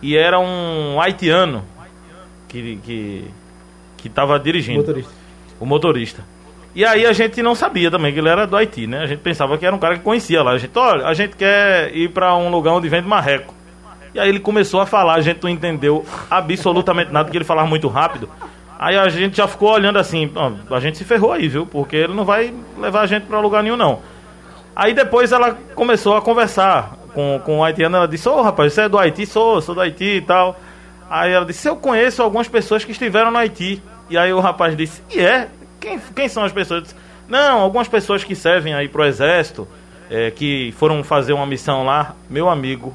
e era um haitiano que, que, que tava dirigindo. Motorista. O motorista. E aí a gente não sabia também que ele era do Haiti, né? A gente pensava que era um cara que conhecia lá. A gente, olha, a gente quer ir pra um lugar onde vende marreco. E aí ele começou a falar, a gente não entendeu absolutamente nada, porque ele falava muito rápido. Aí a gente já ficou olhando assim, a gente se ferrou aí, viu? Porque ele não vai levar a gente pra lugar nenhum, não. Aí depois ela começou a conversar com, com o haitiano, ela disse, ô rapaz, você é do Haiti? Sou, sou do Haiti e tal. Aí ela disse, eu conheço algumas pessoas que estiveram no Haiti. E aí o rapaz disse, e é? Quem, quem são as pessoas? Disse, Não, algumas pessoas que servem aí pro exército, é, que foram fazer uma missão lá, meu amigo.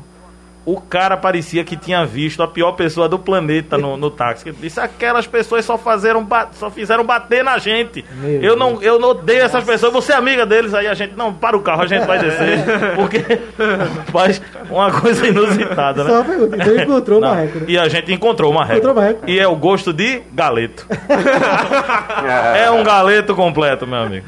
O cara parecia que tinha visto a pior pessoa do planeta no, no táxi. Ele disse, aquelas pessoas só, fizeram ba- só fizeram bater na gente. Meu eu não, eu não odeio essas pessoas, você é amiga deles, aí a gente, não, para o carro, a gente vai descer. Porque faz uma coisa inusitada, né? Só uma pergunta. Então encontrou o Não, marreco, né? E a gente encontrou o marreco. Encontrou o marreco. E é o gosto de galeto. é um galeto completo, meu amigo.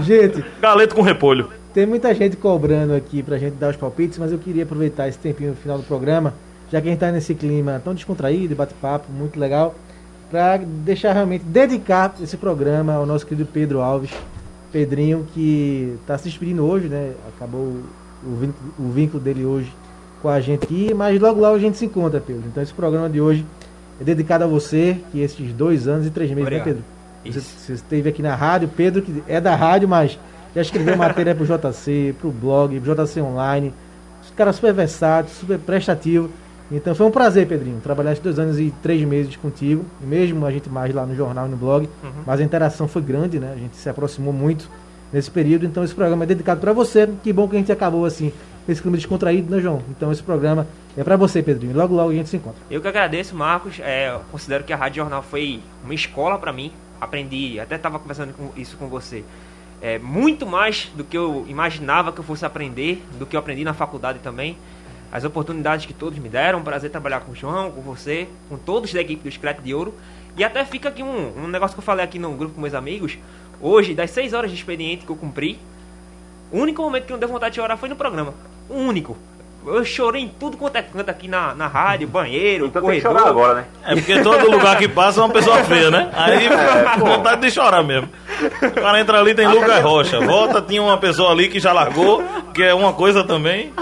Gente, Galeto com repolho. Tem muita gente cobrando aqui pra gente dar os palpites, mas eu queria aproveitar esse tempinho no final do programa, já que a gente tá nesse clima tão descontraído, bate-papo, muito legal, pra deixar realmente, dedicar esse programa ao nosso querido Pedro Alves, Pedrinho, que tá se despedindo hoje, né? Acabou o vínculo, o vínculo dele hoje com a gente aqui, mas logo lá a gente se encontra, Pedro. Então esse programa de hoje é dedicado a você, que esses dois anos e três meses, Obrigado. né, Pedro? Você, você esteve aqui na rádio, Pedro, que é da rádio, mas já escreveu matéria pro JC, pro blog, pro JC Online. Os caras super versátil, super prestativo. Então foi um prazer, Pedrinho, trabalhar esses dois anos e três meses contigo. Mesmo a gente mais lá no jornal e no blog. Uhum. Mas a interação foi grande, né? A gente se aproximou muito nesse período. Então esse programa é dedicado para você. Que bom que a gente acabou assim, esse clima descontraído, né, João? Então esse programa é para você, Pedrinho. Logo, logo a gente se encontra. Eu que agradeço, Marcos. É, considero que a Rádio Jornal foi uma escola para mim. Aprendi, até estava conversando com isso com você. É, muito mais do que eu imaginava que eu fosse aprender, do que eu aprendi na faculdade também. As oportunidades que todos me deram, prazer trabalhar com o João, com você, com todos da equipe do Scrap de Ouro. E até fica aqui um, um negócio que eu falei aqui no grupo com meus amigos. Hoje, das 6 horas de expediente que eu cumpri, o único momento que não deu vontade de chorar foi no programa. O único. Eu chorei em tudo quanto é canto aqui na, na rádio, banheiro, Então tem que corredor. chorar agora, né? É porque todo lugar que passa é uma pessoa feia, né? Aí com vontade de chorar mesmo. O cara entra ali, tem Lucas Rocha. Volta, tinha uma pessoa ali que já largou, que é uma coisa também.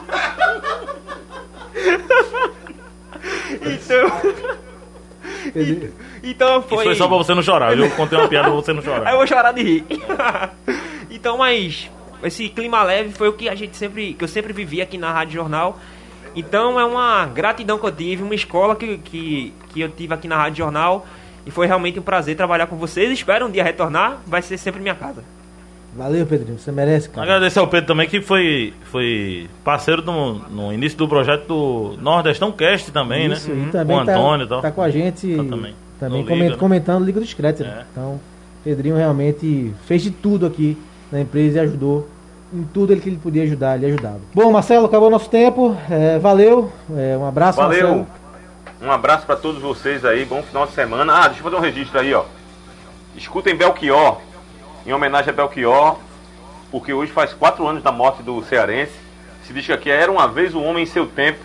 Então, Pedrinho, então Isso foi. foi só pra você não chorar? Eu contei uma piada pra você não Aí eu chorar. vou chorar de rir. então, mas esse clima leve foi o que a gente sempre, que eu sempre vivi aqui na Rádio Jornal. Então é uma gratidão que eu tive, uma escola que, que, que eu tive aqui na Rádio Jornal. E foi realmente um prazer trabalhar com vocês. Espero um dia retornar. Vai ser sempre minha casa. valeu, Pedrinho. Você merece, cara. Agradecer ao Pedro também, que foi, foi parceiro no, no início do projeto do Nordestão Cast também, Isso, né? e também Com o Antônio e tá, tal. tá com a gente Tá também. também coment- Liga, né? comentando Liga do Screte, né? É. Então, Pedrinho realmente fez de tudo aqui na empresa e ajudou em tudo que ele podia ajudar, ele ajudava. Bom, Marcelo, acabou nosso tempo. É, valeu. É, um abraço, Valeu. Marcelo. Um abraço pra todos vocês aí. Bom final de semana. Ah, deixa eu fazer um registro aí, ó. Escutem Belchior, em homenagem a Belchior, porque hoje faz quatro anos da morte do cearense. Se diz que aqui era uma vez um homem em seu tempo,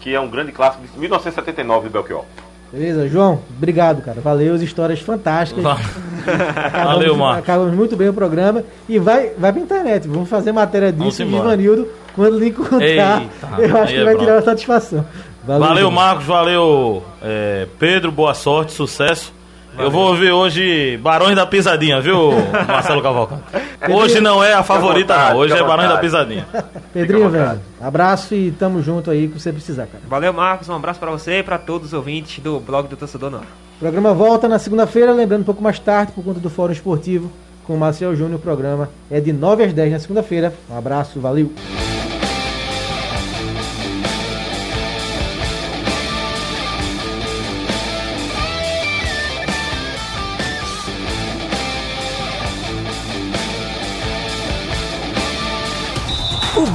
que é um grande clássico de 1979 do Belchior. Beleza, João? Obrigado, cara. Valeu, as histórias fantásticas. Acabamos- Valeu, Marcos. Acabamos muito bem o programa. E vai, vai pra internet. Vamos fazer matéria disso e embora. Ivanildo, quando lhe encontrar, Eita, eu acho que é vai pronto. tirar uma satisfação. Valeu, João. Marcos, valeu, é, Pedro, boa sorte, sucesso. Eu vou ouvir hoje Barões da Pisadinha, viu, Marcelo Cavalcante? Hoje não é a favorita, vontade, não. Hoje é Barões da. Pisadinha. Pedrinho, velho. Abraço e tamo junto aí que você precisar, cara. Valeu, Marcos. Um abraço pra você e pra todos os ouvintes do blog do Torcedor no Ar. O programa volta na segunda-feira, lembrando um pouco mais tarde, por conta do Fórum Esportivo, com o Marcel Júnior. O programa é de 9 às 10 na segunda-feira. Um abraço, valeu.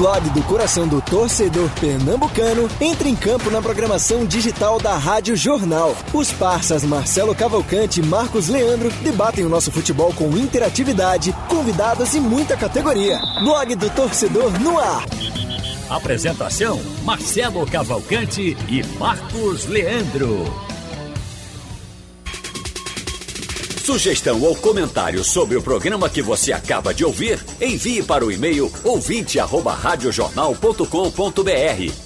Blog do coração do torcedor pernambucano entra em campo na programação digital da Rádio Jornal. Os parças Marcelo Cavalcante e Marcos Leandro debatem o nosso futebol com interatividade, convidados e muita categoria. Blog do torcedor no ar. Apresentação: Marcelo Cavalcante e Marcos Leandro. Sugestão ou comentário sobre o programa que você acaba de ouvir, envie para o e-mail ouvinte@radiojornal.com.br